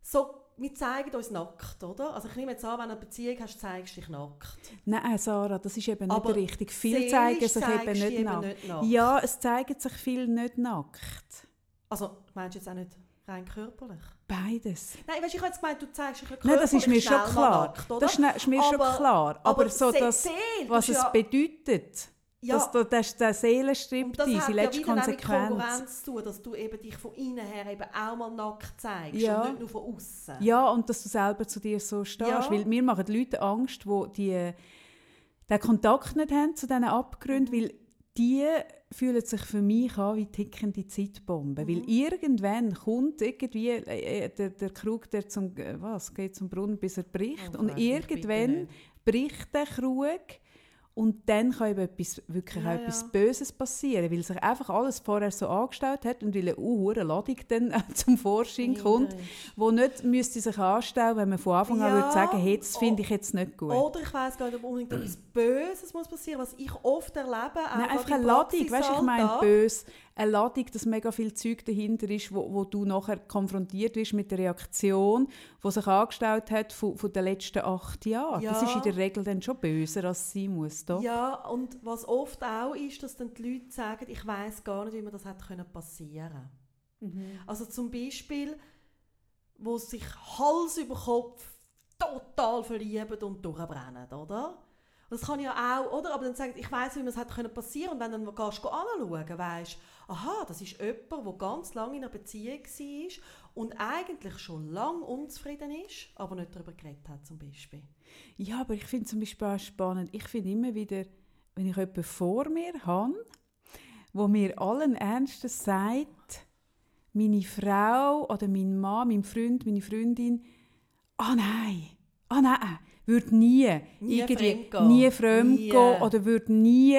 so, wir zeigen uns nackt, oder? Also ich nehme jetzt an, wenn du eine Beziehung hast, zeigst du dich nackt. Nein, Sarah, das ist eben nicht richtig. Viele zeigen sich eben nicht, nackt. nicht nackt. Ja, es zeigen sich viele nicht nackt. Also meinst du jetzt auch nicht rein körperlich? Beides. Nein, weißt, ich habe jetzt gemeint, du zeigst dich Nein, das ist mir schon klar. Nackt, das ist, mir aber, schon klar. Aber, aber so, das, was es ja, bedeutet, ja, dass du, das der Seelenstriptease, die letzte ja Konsequenz. Das Konkurrenz zu, dass du eben dich von innen her eben auch mal nackt zeigst ja. und nicht nur von außen. Ja, und dass du selber zu dir so stehst. Ja. Weil mir machen die Leute Angst, die, die den Kontakt nicht haben zu diesen Abgründen, weil die fühlen sich für mich an wie tickende Zeitbomben. Mhm. Weil irgendwann kommt irgendwie äh, äh, der, der Krug, der zum, äh, was, geht zum Brunnen, bis er bricht. Oh, und irgendwann bricht der Krug und dann kann eben etwas, wirklich ja, etwas ja. Böses passieren, weil sich einfach alles vorher so angestellt hat und weil eine hohe Ladung dann zum Vorschein kommt, wo nicht müsste sich anstellen, wenn man von Anfang an ja. würde sagen, hey, das finde ich jetzt nicht gut. Oder ich weiß gar nicht, ob unbedingt etwas Böses muss passieren, was ich oft erlebe. Nein, einfach eine Ladung, weißt, ich meine böse eine Ladung, dass mega viel Zeug dahinter ist, wo, wo du nachher konfrontiert wirst mit der Reaktion, die sich angestellt hat von, von den letzten acht Jahren. Ja. Das ist in der Regel dann schon böser, als sein muss. Doch? Ja, und was oft auch ist, dass dann die Leute sagen, ich weiß gar nicht, wie mir das hätte passieren können. Mhm. Also zum Beispiel, wo sich Hals über Kopf total verlieben und durchbrennen, oder? das kann ja auch, oder? Aber dann sagt, ich weiß, wie es hätte passieren und wenn dann gehst du anschauen, weißt aha, das ist jemand, der ganz lange in einer Beziehung war und eigentlich schon lange unzufrieden ist, aber nicht darüber geredet hat, zum Beispiel. Ja, aber ich finde zum Beispiel auch spannend, ich finde immer wieder, wenn ich jemanden vor mir habe, wo mir allen Ernstes sagt, meine Frau oder mein Mann, mein Freund, meine Freundin, ah oh nein, ah oh nein, würde nie, nie irgendwie, nie fremd nie. gehen oder würde nie,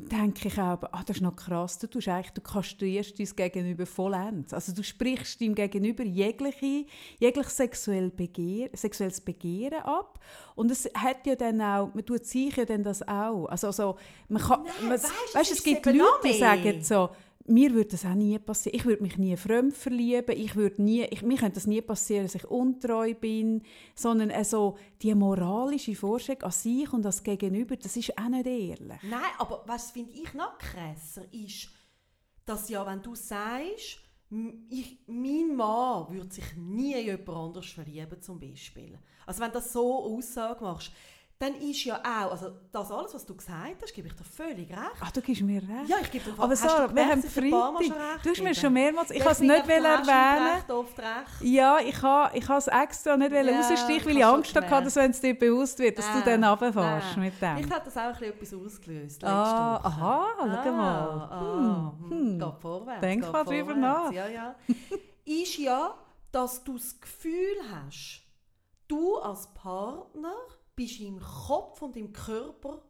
dann denke ich auch, ah, das ist noch krass, du, tust eigentlich, du kastrierst dein Gegenüber vollends. Also du sprichst deinem Gegenüber jegliche, jegliches sexuell Begehr, sexuelles Begehren ab und es hat ja dann auch, man tut sich ja dann das auch. Also, also man kann, Nein, man, weißt, weißt, es gibt Leute, die sagen so, mir würde das auch nie passieren. Ich würde mich nie fremd verlieben. Ich würde nie, ich, mir könnte das nie passieren, dass ich untreu bin. Sondern also die moralische Vorstellung an sich und das Gegenüber, das ist auch nicht ehrlich. Nein, aber was finde ich noch krasser ist, dass ja, wenn du sagst, ich, mein Mann würde sich nie in jemand anderes verlieben, zum Beispiel. Also wenn du das so Aussage machst, dann ist ja auch, also das alles, was du gesagt hast, gebe ich dir völlig recht. Ach, du gibst mir recht. Ja, ich gebe dir Aber du Sarah, wir gemerkt, haben ich Freitag. Du hast mir schon mehrmals... Ich Ja, kann es nicht du erwähnen. Recht, oft recht. Ja, ich habe ich es extra nicht Ja, rausstreichen, weil ich ich habe Angst hatte, dass wenn es dir bewusst wird, dass du Ah, dann runterfährst ah. mit dem. Vielleicht hat das auch ein bisschen etwas ausgelöst. Ah, Woche. aha, schau mal. Ah, Hm, hm, hm. Geht vorwärts. Denk mal drüber nach. Ja, ja. ist ja, dass du das Gefühl hast, du als Partner bist im Kopf und im Körper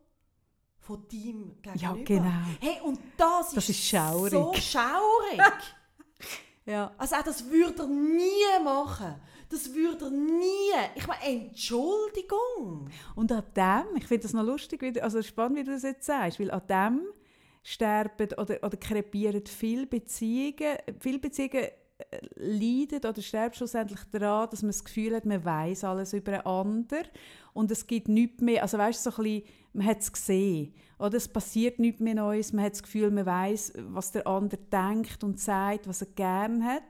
von deinem Gegenüber. Ja, genau. Hey, und das, Das ist, ist schaurig. so schaurig. Ja. Also auch das würde er nie machen. Das würde er nie. Ich meine, Entschuldigung. Und an dem, ich finde das noch lustig, wie also spannend, wie du das jetzt sagst, weil an dem sterben oder, oder krepieren viele Beziehungen, viele Beziehungen äh, leiden oder sterben schlussendlich daran, dass man das Gefühl hat, man weiß alles über einen anderen und es gibt nichts mehr, also weißt du, so ein bisschen, man hat es gesehen oder es passiert nichts mehr Neues, man hat das Gefühl, man weiß, was der andere denkt und sagt, was er gern hat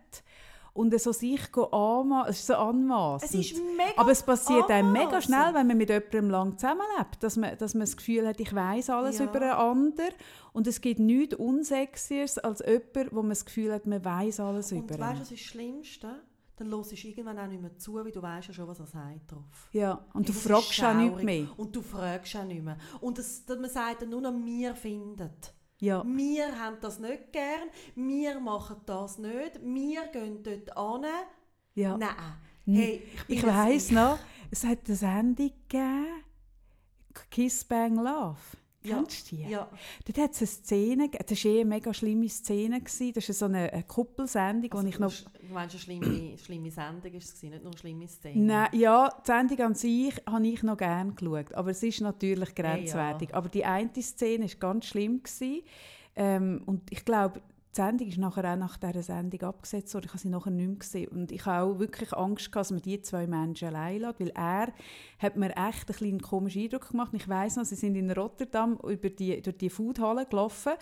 und so sich anmaßen, es ist so anmaßend. Es ist mega Aber es passiert einem mega anmassend. schnell, wenn man mit jemandem lang zusammenlebt, dass man, dass man das Gefühl hat, ich weiß alles Ja. über einen anderen. Und es gibt nichts Unsexieres als jemand, wo man das Gefühl hat, man weiß alles Und über weißt du, ihn. was ist das Schlimmste? Dann hörst du irgendwann auch nicht mehr zu, weil du weißt ja schon, was er sagt drauf. Ja, und du fragst auch schaurig. mehr. Und du fragst auch nicht mehr. Und das, das, man sagt nur noch, wir finden. Ja. Wir haben das nicht gern, wir machen das nicht, wir gehen dort an. Ja. Nein. Hey, ich Ich weiss noch, es hat eine Sendung gegeben, Kiss Bang Love. Ja, Kennst du die? Ja, Dort hat es eine Szene, gegeben, das war eh eine mega schlimme Szene, gewesen. das ist so eine, eine Kuppelsendung, also, wo ich noch... Du meinst, eine schlimme, schlimme Sendung war es, nicht nur eine schlimme Szene? Nein, ja, die Sendung an sich habe ich noch gerne geschaut, aber es ist natürlich Ja, ja. grenzwertig. Aber die eine Szene war ganz schlimm. Gewesen. Ähm, und ich glaube, die Sendung ist nachher auch nach dieser Sendung abgesetzt worden. Ich habe sie nachher nicht mehr gesehen. Und ich habe auch wirklich Angst gehabt, dass man die zwei Menschen allein lässt, weil er hat mir echt einen kleinen komischen Eindruck gemacht. Ich weiss noch, sie sind in Rotterdam über die, durch die Foodhalle gelaufen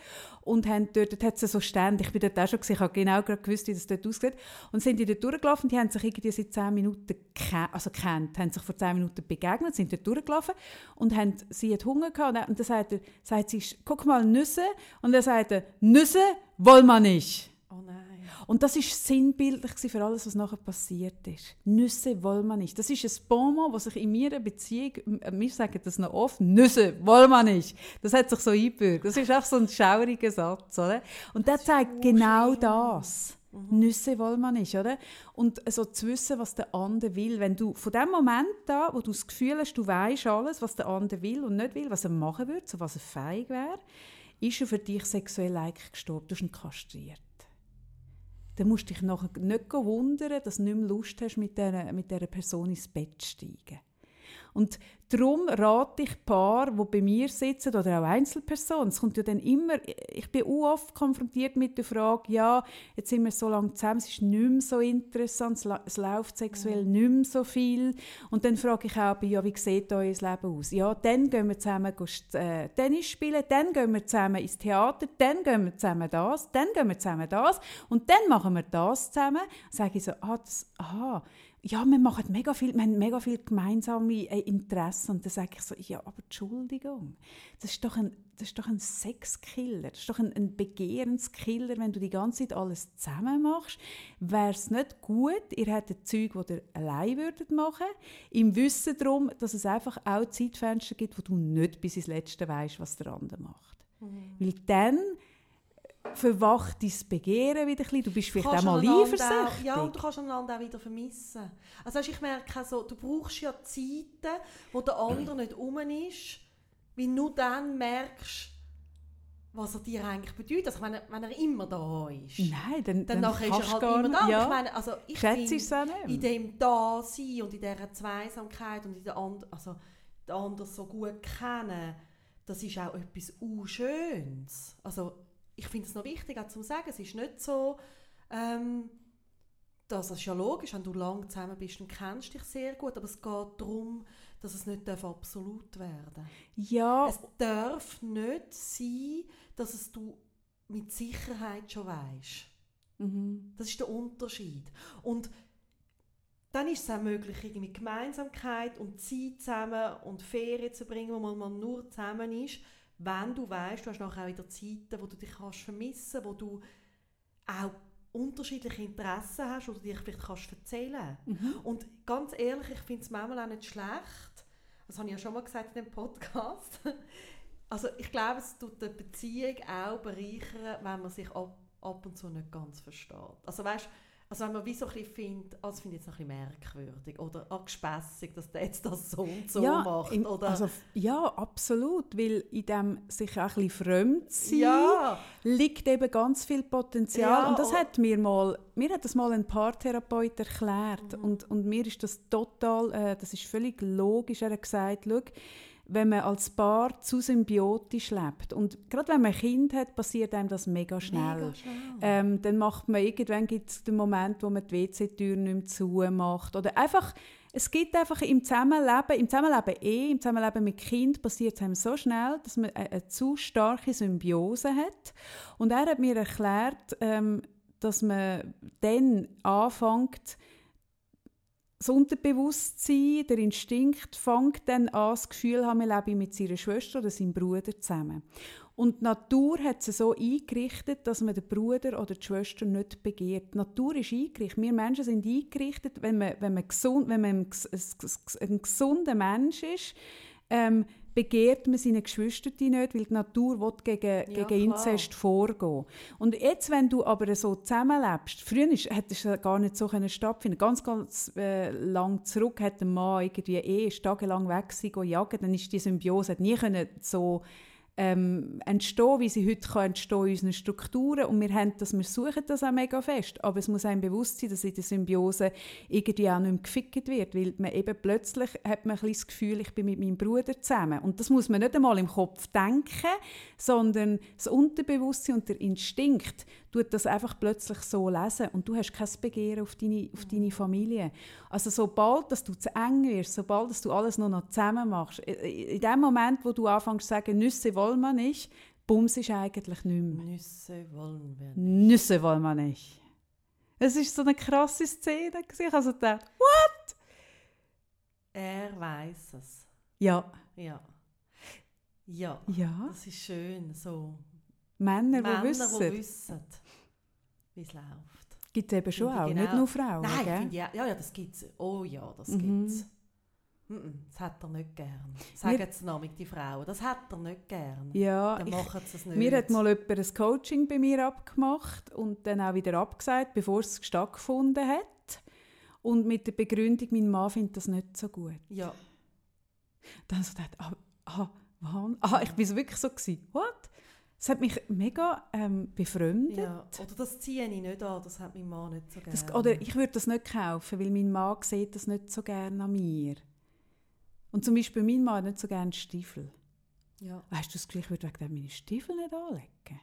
und haben dort, dort hat es so Stände, ich bin dort auch schon gesehen, ich habe genau gerade gewusst, wie das dort aussieht. Und sind die dort durchgelaufen, die haben sich irgendwie seit 10 Minuten ke- also kennt, haben sich vor 10 Minuten begegnet, sind dort durchgelaufen und haben, sie hat Hunger gehabt und dann sagt, er, sagt sie, guck mal, Nüsse. Und dann sagt er, Nüsse wollen wir nicht. Oh nein. Und das ist sinnbildlich für alles, was nachher passiert ist. Nüsse wollen wir nicht. Das ist ein Bonmot, das sich in meiner Beziehung, äh, wir sagen das noch oft, Nüsse wollen wir nicht. Das hat sich so eingebürgert. Das ist auch so ein schauriger Satz, oder? Und der zeigt genau schlimm. das. Nüsse wollen wir nicht, oder? Und so zu wissen, was der andere will. Wenn du von dem Moment an, wo du das Gefühl hast, du weißt alles, was der andere will und nicht will, was er machen würde, so was er feig wäre, ist er für dich sexuell eigentlich gestorben. Du hast ihn kastriert dann musst du dich nachher nicht wundern, dass du nicht mehr Lust hast, mit dieser, mit dieser Person ins Bett zu steigen. Und darum rate ich Paar, die bei mir sitzen, oder auch Einzelpersonen, es kommt ja dann immer, ich bin oft konfrontiert mit der Frage, ja, jetzt sind wir so lange zusammen, es ist nicht mehr so interessant, es, läuft sexuell nicht mehr so viel. Und dann frage ich auch, ja, wie sieht euer Leben aus? Ja, dann gehen wir zusammen äh, Tennis spielen, dann gehen wir zusammen ins Theater, dann gehen wir zusammen das, dann gehen wir zusammen das und dann machen wir das zusammen. Sage ich so, ah, das, aha, ja, wir machen mega viel, wir haben mega viel gemeinsame äh, Interessen. Und dann sage ich so, ja, aber Entschuldigung, das ist doch ein, das ist doch ein Sexkiller, das ist doch ein, ein Begehrenskiller, wenn du die ganze Zeit alles zusammen machst. Wäre es nicht gut, ihr hättet Zeug, die ihr allein würdet machen, im Wissen darum, dass es einfach auch Zeitfenster gibt, wo du nicht bis ins Letzte weißt, was der andere macht. Weil dann verwacht dein Begehren wieder ein bisschen. Du bist vielleicht kannst auch mal eifersüchtig. Ja, und du kannst einander auch wieder vermissen. Also weisst, ich merke so, du brauchst ja Zeiten, wo der andere nicht um ist, weil nur dann merkst, was er dir eigentlich bedeutet. Also wenn er, wenn er immer da ist. Nein, dann, Dann, nachher ist er halt immer da. Ja, Ich meine, also ich finde, es auch nicht. in dem Dasein und in dieser Zweisamkeit und in der and also den anderen so gut kennen, das ist auch etwas Unschönes. Also ich finde es noch wichtig auch zu sagen, es ist nicht so, ähm, dass es ja logisch, wenn du lange zusammen bist, dann kennst du dich sehr gut, aber es geht darum, dass es nicht absolut werden Ja, Es darf nicht sein, dass es du mit Sicherheit schon weißt. Mhm. Das ist der Unterschied. Und dann ist es auch möglich, irgendwie Gemeinsamkeit und Zeit zusammen und Ferien zu bringen, wo man nur zusammen ist, wenn du weißt, du hast nachher auch wieder Zeiten, wo du dich kannst vermissen, wo du auch unterschiedliche Interessen hast oder dich vielleicht kannst erzählen. Mhm. Und ganz ehrlich, ich finde es manchmal auch nicht schlecht. Das habe ich ja schon mal gesagt in dem Podcast. Also ich glaube, es tut die Beziehung auch bereichern, wenn man sich ab, ab und zu nicht ganz versteht. Also weißt, also wenn man wie so ein bisschen findet, oh, das finde ich jetzt ein bisschen merkwürdig oder oh, gespässig, dass der jetzt das so und so ja, macht. im- oder, also, ja, absolut, weil in dem sich auch ein bisschen fremd sein ja, liegt eben ganz viel Potenzial. Ja, und das hat mir mal, mir hat das mal ein Paartherapeut erklärt. Mhm. Und, und mir ist das total, äh, das ist völlig logisch. Er hat gesagt, schau, wenn man als Paar zu symbiotisch lebt und gerade wenn man ein Kind hat, passiert einem das mega schnell. mega schnell. Ähm, dann macht man irgendwann gibt es den Moment, wo man die WC-Tür nicht mehr zumacht. Oder einfach, es gibt einfach im Zusammenleben, im Zusammenleben eh, im Zusammenleben mit Kind passiert es einem so schnell, dass man eine, eine zu starke Symbiose hat. Und er hat mir erklärt, ähm, dass man dann anfängt, das Unterbewusstsein, der Instinkt fängt dann an, das Gefühl haben, man lebe mit seiner Schwester oder seinem Bruder zusammen. Und die Natur hat es so eingerichtet, dass man den Bruder oder die Schwester nicht begehrt. Die Natur ist eingerichtet. Wir Menschen sind eingerichtet, wenn man, wenn man, gesund, wenn man ein, ein, ein gesunder Mensch ist, ähm, begehrt man seine Geschwister nicht, weil die Natur will gegen, Ja, gegen. Inzest vorgehen. Und jetzt, wenn du aber so zusammenlebst, früher ist, hätte es gar nicht so können stattfinden Ganz, ganz äh, lang zurück hat der Mann irgendwie eh tagelang weg go jagen, dann ist die Symbiose hat nie können so ähm, entstehen, wie sie heute kann entstehen in unseren Strukturen. Und wir, haben das, wir suchen das auch mega fest. Aber es muss einem bewusst sein, dass in der Symbiose irgendwie auch nicht mehr gefickt wird. Weil man eben plötzlich hat man ein das Gefühl, ich bin mit meinem Bruder zusammen. Und das muss man nicht einmal im Kopf denken, sondern das Unterbewusstsein und der Instinkt tut das einfach plötzlich so lesen. Und du hast kein Begehren auf deine, auf deine Familie. Also sobald dass du zu eng wirst, sobald dass du alles nur noch zusammen machst, in dem Moment, wo du anfängst zu sagen, Nüsse wollen wir nicht, Bums ist eigentlich nicht mehr. Nüsse wollen wir nicht. Nüsse wollen wir nicht. Es ist so eine krasse Szene. Ich also gedacht, Er weiß es. ja, Ja. Ja, ja, das ist schön. So. Männer, Männer, die die wissen. wissen, wie es läuft. Gibt es eben schon auch, ich nicht genau. nur Frauen. Nein, gell? ja, ja, ja, das gibt es. Oh ja, das Mhm. gibt es. Das hat er nicht gern. Sagen sie nämlich die Frauen. Das hat er nicht gern. Ja, Dann ich, machen sie es nicht. Mir hat mal jemand ein Coaching bei mir abgemacht und dann auch wieder abgesagt, bevor es stattgefunden hat. Und mit der Begründung, mein Mann findet das nicht so gut. ja, Dann so gedacht, ah, ah, Wahn- ah, ich war so wirklich so, gewesen, what? Es hat mich mega ähm, befremdet. ja. Oder das ziehe ich nicht an, das hat mein Mann nicht so gerne. Das, oder ich würde das nicht kaufen, weil mein Mann sieht das nicht so gerne an mir. Und zum Beispiel mein Mann hat nicht so gerne Stiefel. ja, Weißt du, ich würde wegen dem meine Stiefel nicht anlegen.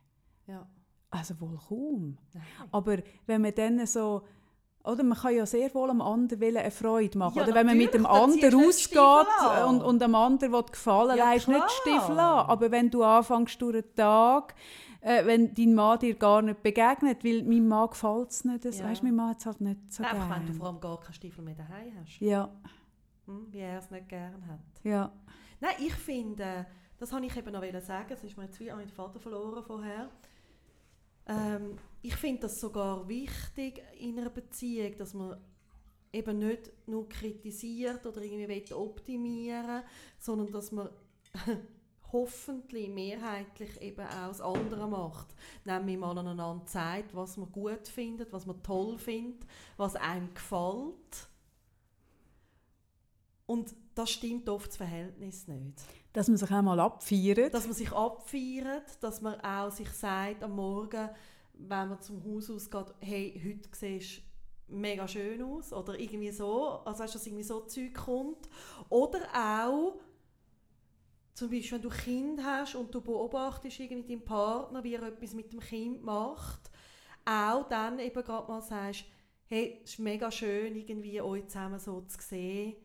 ja. Also wohl kaum. Nein. Aber wenn man dann so, oder man kann ja sehr wohl am anderen eine Freude machen. Ja, oder wenn man mit dem anderen ausgeht und, und dem anderen will gefallen, Ja, leist nicht. Stiefel an. Aber wenn du anfängst durch den Tag, äh, wenn dein Mann dir gar nicht begegnet, weil meinem Mann gefällt es nicht, das, Ja. weißt, mein Mann hat es halt nicht so Einfach wenn du vor gerne. allem gar keine Stiefel mehr daheim hast. Ja, Hm, wie er es nicht gern hat. ja. Nein, ich finde, das wollte ich eben noch sagen, das ist mir jetzt wie an meinen Vater verloren vorher. Ähm, ich finde das sogar wichtig in einer Beziehung, dass man eben nicht nur kritisiert oder irgendwie will optimieren sondern dass man hoffentlich mehrheitlich eben auch das andere macht. Nämlich mal aneinander zeigt, was man gut findet, was man toll findet, was einem gefällt. Und das stimmt oft das Verhältnis nicht. Dass man sich einmal abfeiert. Dass man sich abfeiert, dass man auch sich sagt am Morgen, wenn man zum Haus ausgeht, hey, heute siehst du mega schön aus oder irgendwie so, also weißt, dass irgendwie so Zeug kommt. Oder auch, zum Beispiel, wenn du Kind hast und du beobachtest irgendwie deinen Partner, wie er etwas mit dem Kind macht, auch dann eben gerade mal sagst, hey, es ist mega schön, irgendwie euch zusammen so zu sehen.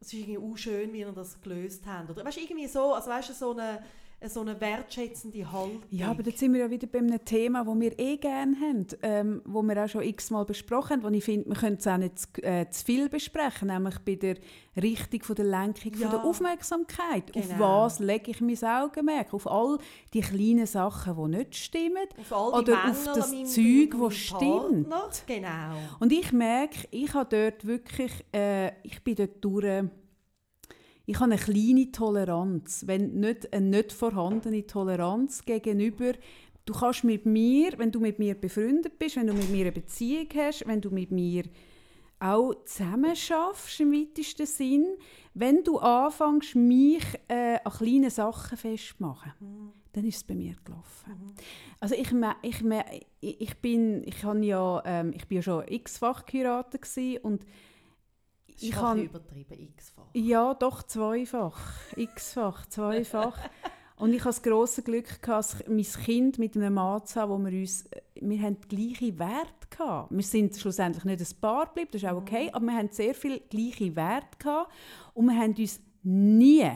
Es ist irgendwie auch schön, wie ihr das gelöst habt. Oder weißt, irgendwie so, also weißt du, so eine, so eine wertschätzende Haltung. Ja, aber jetzt sind wir ja wieder bei einem Thema, das wir eh gerne haben, ähm, wo wir auch schon x-mal besprochen haben, wo ich finde, wir können es auch nicht zu, äh, zu viel besprechen, nämlich bei der Richtung von der Lenkung Ja. von der Aufmerksamkeit. Auf Genau. was lege ich mein Augenmerk? Auf all die kleinen Sachen, die nicht stimmen. auf all die Oder auf Mängel das an meinem- Zeug, das stimmt. Genau. Und ich merke, ich habe dort wirklich, äh, ich bin dort durch, ich habe eine kleine Toleranz, wenn nicht eine nicht vorhandene Toleranz gegenüber, du kannst mit mir, wenn du mit mir befreundet bist, wenn du mit mir eine Beziehung hast, wenn du mit mir auch zusammen schaffst im weitesten Sinn, wenn du anfängst, mich äh, an kleinen Sachen festzumachen, dann ist es bei mir gelaufen. Also ich, ich, ich, bin, ich ja, ähm, ich bin ja schon x-fach geheiratet und ich bisschen übertrieben, x-fach. ja, doch zweifach. X-fach, zweifach. Und ich hatte das grosse Glück, gehabt, mein Kind mit einem Mann zu haben, wo wir uns, wir haben gleiche Werte gehabt. Wir sind schlussendlich nicht ein Paar geblieben, das ist auch okay, aber wir haben sehr viel gleiche Werte gehabt und wir haben uns nie,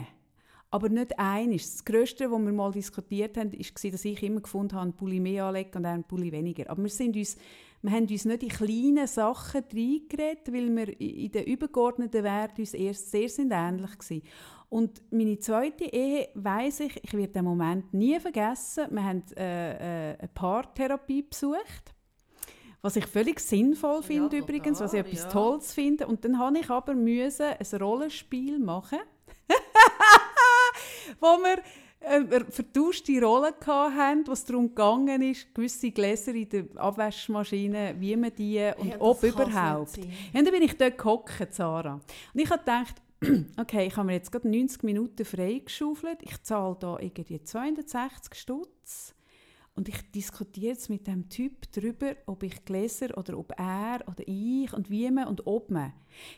aber nicht eines. Das Größte, was wir mal diskutiert haben, war, dass ich immer gefunden habe, einen Pulli mehr anlegen und einen Pulli weniger. Aber wir sind uns wir haben uns nicht in kleine Sachen reingeredet, weil wir in den übergeordneten Werten uns erst sehr sind ähnlich waren. Und meine zweite Ehe, weiss ich, ich werde den Moment nie vergessen, wir haben äh, äh, eine Paartherapie besucht, was ich völlig sinnvoll finde Ja, übrigens, was ich etwas ja. Tolles finde. Und dann habe ich aber müssen ein Rollenspiel machen, wo wir äh, vertauschte Rollen hatten, wo es darum gegangen ist, gewisse Gläser in der Abwaschmaschine, wie man die und Ja, ob überhaupt. Ja, und dann bin ich dort gehockt, Sarah. Und ich habe gedacht, okay, ich habe mir jetzt gerade 90 Minuten freigeschaufelt. Ich zahle da irgendwie 260 Stutz. Und ich diskutiere jetzt mit dem Typ darüber, ob ich Gläser oder ob er oder ich und wie man und ob man.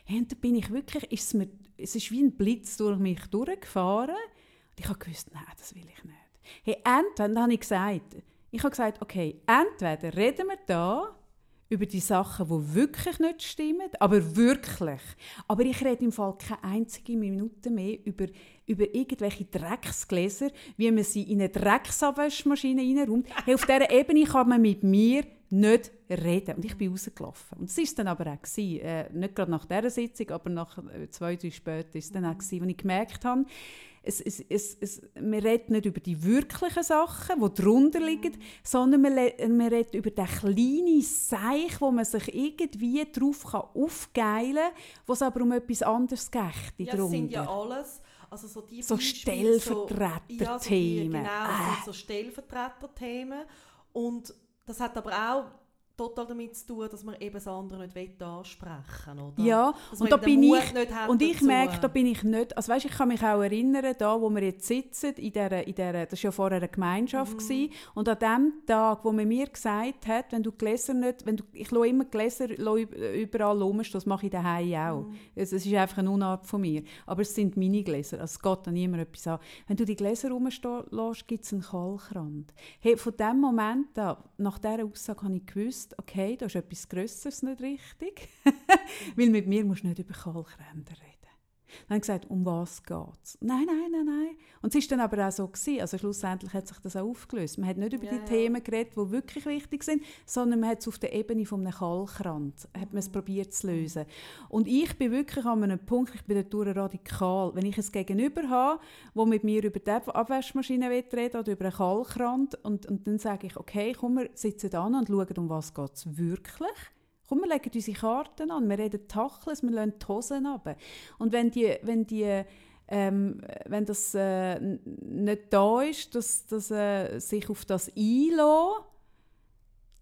Und da bin ich wirklich, ist es, mir, es ist wie ein Blitz durch mich durchgefahren. Und ich habe gewusst, nein, das will ich nicht. Hey, entweder, dann habe ich gesagt, ich habe gesagt, okay, entweder reden wir da über die Sachen, die wirklich nicht stimmen, aber wirklich. Aber ich rede im Fall keine einzige Minute mehr über, über irgendwelche Drecksgläser, wie man sie in eine Drecksabwaschmaschine reinräumt. Hey, auf dieser Ebene kann man mit mir nicht reden. Und ich bin rausgelaufen. Und es war dann aber auch, gewesen, äh, nicht gerade nach dieser Sitzung, aber nach äh, zwei, drei später, ist es dann auch, gewesen, wo ich gemerkt habe, es, es, es, es, wir reden nicht über die wirklichen Sachen, die darunter liegen, sondern le- wir reden über den kleinen Seich, wo man sich irgendwie drauf kann aufgeilen kann, wo es aber um etwas anderes geht. Ja, das sind ja alles, also so die So Stellvertreterthemen. ja, so die, genau, das Äh. sind so Stellvertreterthemen. Und das hat aber auch total damit zu tun, dass man eben das andere nicht ansprechen will. Ja, Dass und da bin Mut ich, und ich dazu. merke, da bin ich nicht, also weißt, ich kann mich auch erinnern, da, wo wir jetzt sitzen, in der, in der, das war ja vorher eine Gemeinschaft, Mhm. gewesen, und an dem Tag, wo man mir gesagt hat, wenn du Gläser nicht, wenn du, ich lasse immer Gläser überall rumstehen, das mache ich daheim auch. Mhm. Es, es ist einfach eine Unart von mir, aber es sind meine Gläser, also es geht da niemand etwas an. Wenn du die Gläser rumstehen lässt, gibt es einen Kalkrand. Hey, von dem Moment an, nach dieser Aussage habe ich gewusst, okay, da ist etwas Grösseres nicht richtig. Weil mit mir musst du nicht über Kalkränder reden. Dann habe ich gesagt, um was geht es? Nein, nein, nein, nein. Und es war dann aber auch so. Gewesen. Also schlussendlich hat sich das auch aufgelöst. Man hat nicht über Ja, die ja. Themen geredet, die wirklich wichtig sind, sondern man hat es auf der Ebene von einem Kalkrand hat man es probiert zu lösen. Und ich bin wirklich an einem Punkt, ich bin dadurch radikal. Wenn ich ein Gegenüber habe, wo mit mir über die Ab- Abwaschmaschine reden oder über einen Kalkrand und, und dann sage ich, okay, komm, wir sitzen an und schauen, um was geht es wirklich. Komm, wir legen unsere Karten an, wir reden Tachles, wir lassen die Hosen runter. Und wenn, die, wenn, die, ähm, wenn das äh, nicht da ist, dass, dass äh, sich auf das einlässt,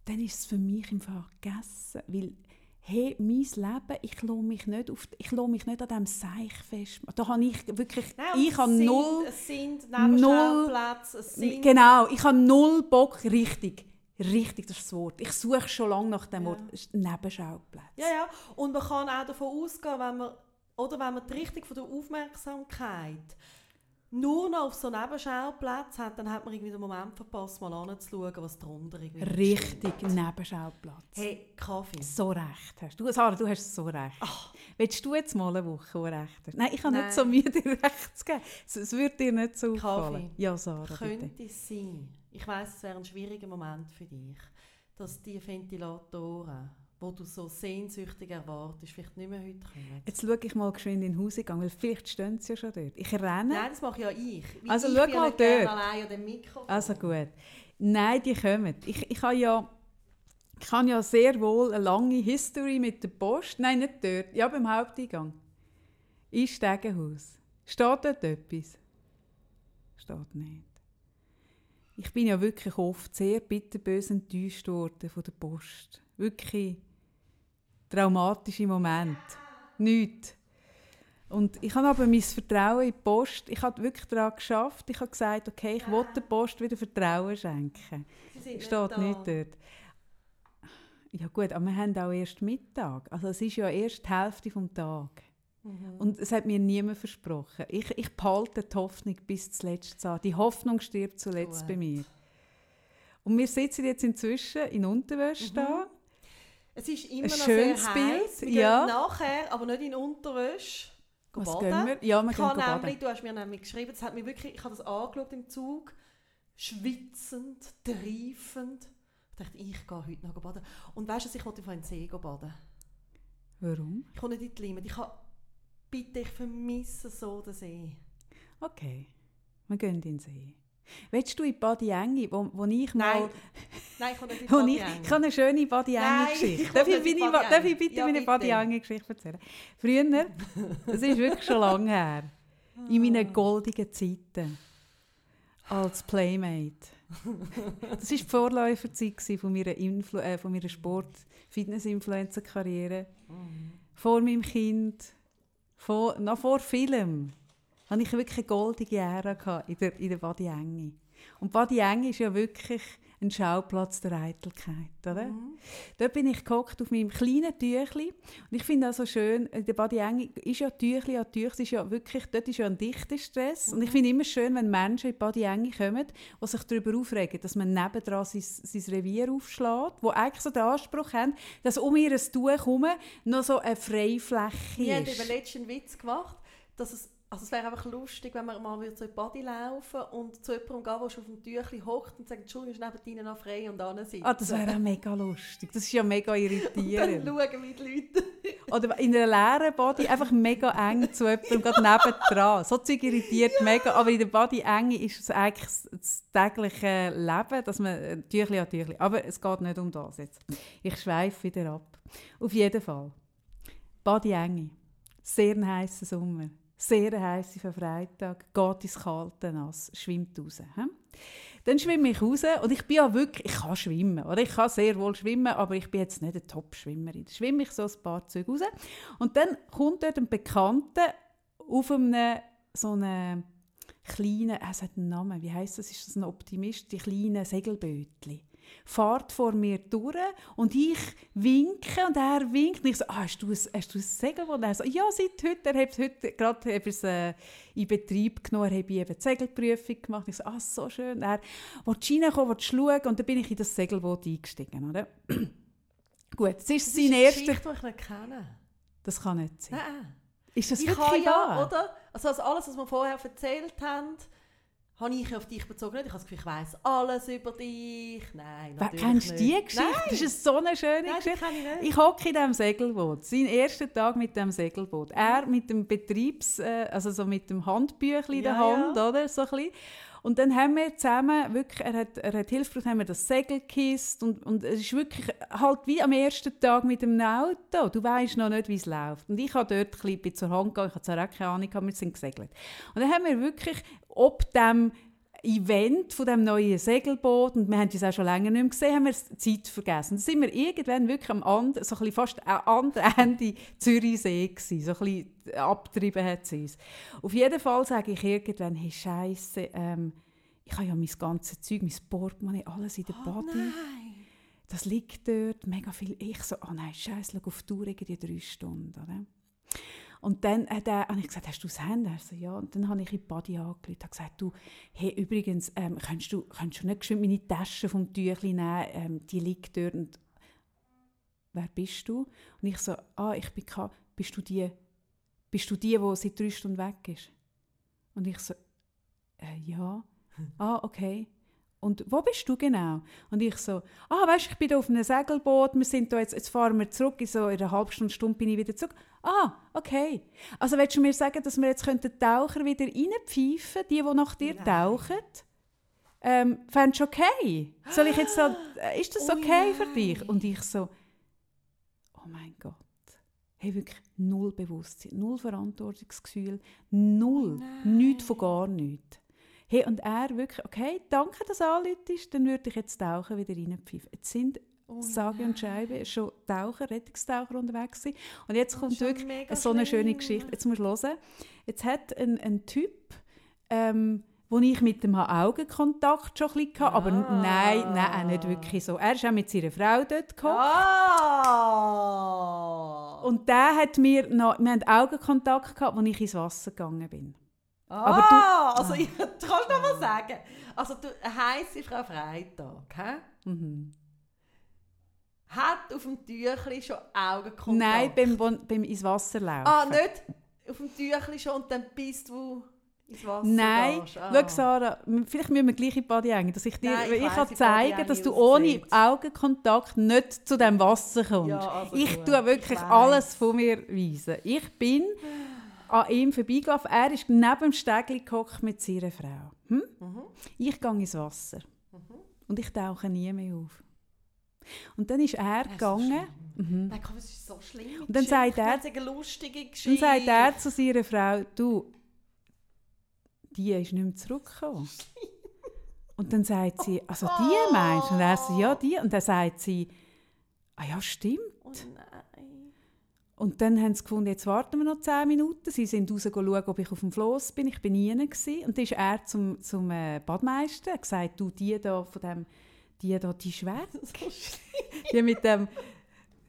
dann ist es für mich im Fall gegessen. Weil, hey, mein Leben, ich lasse mich nicht, auf, ich lasse mich nicht an diesem Seich fest. Da habe ich wirklich, Nein, ich habe sind, null... Es sind null- Nebenschauplätze, es sind... Genau, ich habe null Bock, richtig, richtig, das ist das Wort. Ich suche schon lange nach dem Ja. Wort, Nebenschauplätze. Ja, ja. Und man kann auch davon ausgehen, wenn man, oder wenn man die Richtung von der Aufmerksamkeit nur noch auf so Nebenschauplatz hat, dann hat man irgendwie den Moment verpasst, mal anzuschauen, was drunter irgendwie Richtig, steht. Nebenschauplatz. Hey, Kaffee. So recht hast du. Sarah, du hast so recht. Ach. Willst du jetzt mal eine Woche, wo recht hast? Nein, ich habe nicht so müde, dir recht zu geben. Es, würde dir nicht so auffallen. Kaffee. Ja, Sarah, bitte. Könnte es sein, ich weiss, es wäre ein schwieriger Moment für dich, dass die Ventilatoren, wo du so sehnsüchtig erwartest, vielleicht nicht mehr heute kommen. Jetzt schaue ich mal geschwind in den Hausgang, weil vielleicht stehen sie ja schon dort. Ich renne. Nein, das mache ja ich. Also ich schau bin mal dort. allein an dem Mikrofon. Also gut. Nein, die kommen. Ich, ich habe ja, ich habe ja sehr wohl eine lange History mit der Post. Nein, nicht dort. Ja, beim Haupteingang. Im Stegenhaus. Steht dort etwas? Steht nicht. Ich bin ja wirklich oft sehr bitterbös enttäuscht worden von der Post. Wirklich traumatische Momente. Nichts. Und ich habe aber mein Vertrauen in die Post, ich habe wirklich daran geschafft. Ich habe gesagt, okay, ich will der Post wieder Vertrauen schenken. Sie sind nicht Steht da. nicht dort. Ja gut, aber wir haben auch erst Mittag. Also es ist ja erst die Hälfte des Tages. Mhm. Und es hat mir niemand versprochen. Ich, ich behalte die Hoffnung bis zuletzt an. Die Hoffnung stirbt zuletzt Gut. bei mir. Und wir sitzen jetzt inzwischen in Unterwäsche Mhm. da. Es ist immer Ein noch schönes sehr Bild, heiß. Wir ja. nachher, aber nicht in Unterwäsche. gehen Was baden. gehen wir? Ja, wir Ich gehen baden. nämlich, du hast mir nämlich geschrieben, das hat mich wirklich, ich habe das angeschaut im Zug, schwitzend, triefend. Ich dachte, ich gehe heute noch baden. Und weißt du, ich wollte auf einen See baden. Warum? Ich komme nicht in die Limit. Ich habe, bitte, ich vermisse so den See. Okay, wir gehen in den See. Willst du in Badi Engi, wo, wo ich mal... Nein, nein, ich komme nicht in ich, habe eine schöne Badi Nein, Geschichte. ich Darf ich, darf ich bitte Ja, meine bitte. Badi Geschichte erzählen? Früher, das ist wirklich schon lange her, in meinen goldigen Zeiten als Playmate. Das war die Vorläuferzeit von meiner, Influ äh, von meiner Sport-Fitness-Influencer-Karriere. Vor meinem Kind, vor, noch vor Film, hatte ich wirklich eine goldige Ära in der, in der Badi Engi. Und Badi Engi ist ja wirklich ein Schauplatz der Eitelkeit, oder? Mhm. Dort bin ich gehockt auf meinem kleinen Tüchli und ich finde auch so schön, in der Engi ist ja Tüchli an Tüchli, ist ja wirklich, dort ist ja ein dichter Stress und ich finde immer schön, wenn Menschen in die Badi Engi kommen, die sich darüber aufregen, dass man nebendran sein, sein Revier aufschlägt, wo eigentlich so den Anspruch haben, dass um ihr Tuch herum noch so eine Freifläche Wir haben ist. über letzten einen Witz gemacht, dass es, also es wäre einfach lustig, wenn man mal wieder die Body laufen und zu jemandem gehen, der schon auf dem Tüchli hockt und sagt, Entschuldigung, ist neben noch frei und sitzen. Ah, das wäre auch mega lustig. Das ist ja mega Dann irritierend. schauen wir die Leute. Oder in einer leeren Body einfach mega eng zu jemandem, gerade nebendran. So Zeug irritiert mega. Aber in der Body eng ist es eigentlich das- tägliche Leben, dass man äh, Tüchli an Tüchli. Aber es geht nicht um das jetzt. Ich schweife wieder ab. Auf jeden Fall. Body enge. Sehr ein heisser Sommer. Sehr eine heisse Freitag. Geht ins kalte Nass. Schwimmt raus. He? Dann schwimme ich raus und ich bin ja wirklich, ich kann schwimmen, oder? Ich kann sehr wohl schwimmen, aber ich bin jetzt nicht eine Top-Schwimmerin. Dann schwimme ich so ein paar Züge raus und dann kommt dort ein Bekannter auf einem so einem kleinen, äh, es hat einen Namen, wie heißt das? Ist das ein Optimist? Die kleinen Segelbötli. Fahrt vor mir durch und ich winke und er winkt. Und ich so, ah, hast, du ein, hast du ein Segelboot? Und er so, ja, seit heute. Er hat heute gerade hat er's, äh, in Betrieb genommen. Er hat eben die Segelprüfung gemacht. Ich so, ah, so schön. Er wollte reinkommen, wollte schauen und dann bin ich in das Segelboot eingestiegen. Oder? Gut, es ist Das sein ist eine erster... Geschichte, die ich nicht kenne. Das kann nicht sein. Nein. Ist das Ich wirklich habe ja, wahr? oder? Also, also alles, was wir vorher erzählt haben, habe ich auf dich bezogen. Nicht? Ich habe das Gefühl, ich weiss alles über dich. Nein, natürlich Kennst du die Geschichte? Nein, Das ist so eine schöne Nein, Geschichte. ich. Ich hocke in diesem Segelboot. Sein erster Tag mit dem Segelboot. Er mit dem Betriebs, äh, also so mit dem Handbüchli in der Ja, Hand, ja. oder? So ein bisschen. Und dann haben wir zusammen, wirklich, er hat, er hat Hilfe gebraucht, haben wir das Segel gekisst und, und es ist wirklich halt wie am ersten Tag mit dem Auto. Du weißt noch nicht, wie es läuft. Und ich habe dort ein bisschen zur Hand gegangen, ich habe zwar auch keine Ahnung, wir sind gesegelt. Und dann haben wir wirklich ob dem Event von dem neuen Segelboot und wir haben es auch schon länger nicht mehr gesehen, haben wir die Zeit vergessen. Dann sind wir irgendwann wirklich am anderen, so ein fast am anderen Ende Zürichsee gewesen. So ein bisschen abgetrieben hat sie uns. Auf jeden Fall sage ich irgendwann, hey Scheiße, ähm, ich habe ja mein ganzes Zeug, mein Portemonnaie, alles in der Oh Body. nein. Das liegt dort, mega viel. Ich so, oh nein, Scheiße, schau auf die Tour, irgendwie drei Stunden. Oder? Und dann hat er, habe ich gesagt, hast du das Handy? Er so, ja. Und dann habe ich in die Body angerufen und gesagt, du, hey, übrigens, ähm, kannst, du, kannst du nicht geschwind meine Tasche vom Tüchli nehmen? Ähm, die liegt dort. Und wer bist du? Und ich so, ah, ich bin, bist du die, bist du die, die seit drei Stunden weg ist? Und ich so, äh, ja. Ah, okay. Und wo bist du genau? Und ich so, ah, weißt du, ich bin da auf einem Segelboot, wir sind da jetzt, jetzt fahren wir zurück, in so einer halben Stunde, Stunde bin ich wieder zurück. Ah, okay. Also willst du mir sagen, dass wir jetzt könnten Taucher wieder reinpfeifen, die, die nach dir Nein. tauchen? Ähm, fändest du okay? Soll ich jetzt so, äh, ist das oh okay oh für dich? Und ich so, oh mein Gott. Hey, wirklich null Bewusstsein, null Verantwortungsgefühl, null, oh nichts von gar nichts. Hey, und er wirklich, okay, danke, dass du anläutest, dann würde ich jetzt tauchen wieder reinpfeifen. Jetzt sind oh sage und schreibe schon Taucher, Rettungstaucher unterwegs gewesen. Und jetzt kommt wirklich so eine schöne Geschichte. Jetzt musst du hören. Jetzt hat ein, ein Typ, ähm, wo ich mit dem Augenkontakt schon ein bisschen hatte, aber ah. nein, nein, nicht wirklich so. Er ist auch mit seiner Frau dort gekommen. Ah. Und der hat mir noch, wir haben Augenkontakt gehabt, als ich ins Wasser gegangen bin. Ah, aber du, also, ich, kannst noch mal sagen. Also, du, heisse Frau Freitag, hä? Mhm. Hat auf dem Tüchli schon Augenkontakt? Nein, beim, beim ins Wasser laufen. Ah, nicht auf dem Tüchli schon und dann bist du ins Wasser Nein, ah. schau Sarah, vielleicht müssen wir gleich in die Body hängen, dass ich dir Nein, ich, ich kann zeigen, dass du ohne Augenkontakt nicht zu dem Wasser kommst. Ja, also ich gut. tue wirklich ich alles von mir weisen. Ich bin an ihm vorbeigelaufen. Er ist neben dem Stegli mit seiner Frau. Hm? Mhm. Ich gehe ins Wasser. Mhm. Und ich tauche nie mehr auf. Und dann ist er das gegangen. Ist mhm. Nein, komm, es ist so schlimm. Und dann sagt, er, dann sagt er zu seiner Frau, du, die ist nicht mehr zurückgekommen. Und dann sagt sie, also die meinst du? Und er sagt, ja, die. Und dann sagt sie, ah ja, stimmt. Oh und dann haben sie gefunden, jetzt warten wir noch zehn Minuten. Sie sind raus schauen, ob ich auf dem Floss bin. Ich bin nie gewesen. Und dann ist er zum, zum äh, Badmeister und gesagt, du, die da von dem, die da, die ist weg. die mit dem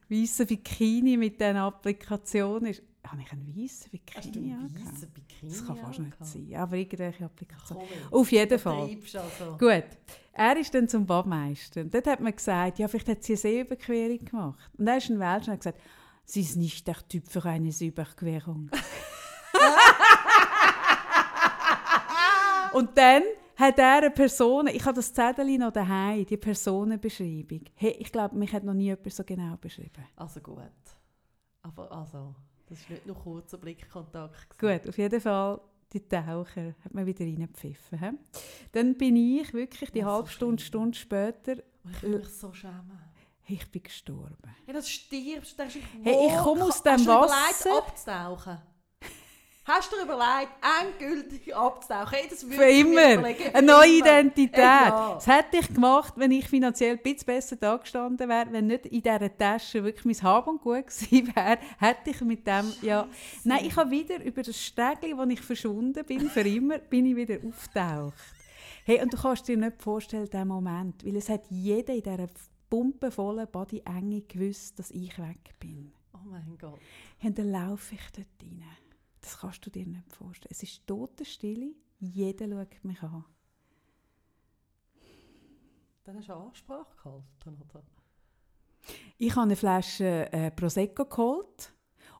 weißen Bikini, mit diesen Applikationen. Ist, habe ich einen weißen Bikini Hast du weißen Bikini Das kann fast nicht sein, aber irgendwelche Applikationen. Auf jeden Fall. Also. Gut. Er ist dann zum Badmeister. Und dort hat man gesagt, ja, vielleicht hat sie eine Seeüberquerung gemacht. Und er ist ein Welsch und hat gesagt, Sie ist nicht der Typ für eine Überquerung. und dann hat er eine Person, ich habe das Zettel noch daheim, die Personenbeschreibung. Hey, ich glaube, mich hat noch nie jemand so genau beschrieben. Also gut. Aber also, das ist nicht nur kurzer Blickkontakt. Gut, auf jeden Fall, die Taucher hat man wieder reingepfiffen. He? Dann bin ich wirklich die halbe Stunde, Stunde später... ich will mich so schämen ich bin gestorben. Hey, das stirbst, denkst du, hey, ich komme aus dem Wasser. Hast du abzutauchen? Hast du dir überlegt, endgültig abzutauchen? Hey, das Für immer. Eine neue Identität. Ja. Das hätte ich gemacht, wenn ich finanziell ein bisschen besser da gestanden wäre. Wenn nicht in dieser Tasche wirklich mein Hab und Gut gewesen wäre, hätte ich mit dem, ja... Nein, ich habe wieder über das Stegli, wo ich verschwunden bin, für immer, bin ich wieder auftaucht. Hey, und du kannst dir nicht vorstellen, diesen Moment, weil es hat jeder in dieser pumpenvollen Body enge gewusst, dass ich weg bin. Oh mein Gott. Und dann laufe ich dort rein. Das kannst du dir nicht vorstellen. Es ist Totenstille. Jeder schaut mich an. Dann hast du eine Ansprache gehalten, oder? Ich habe eine Flasche äh, Prosecco geholt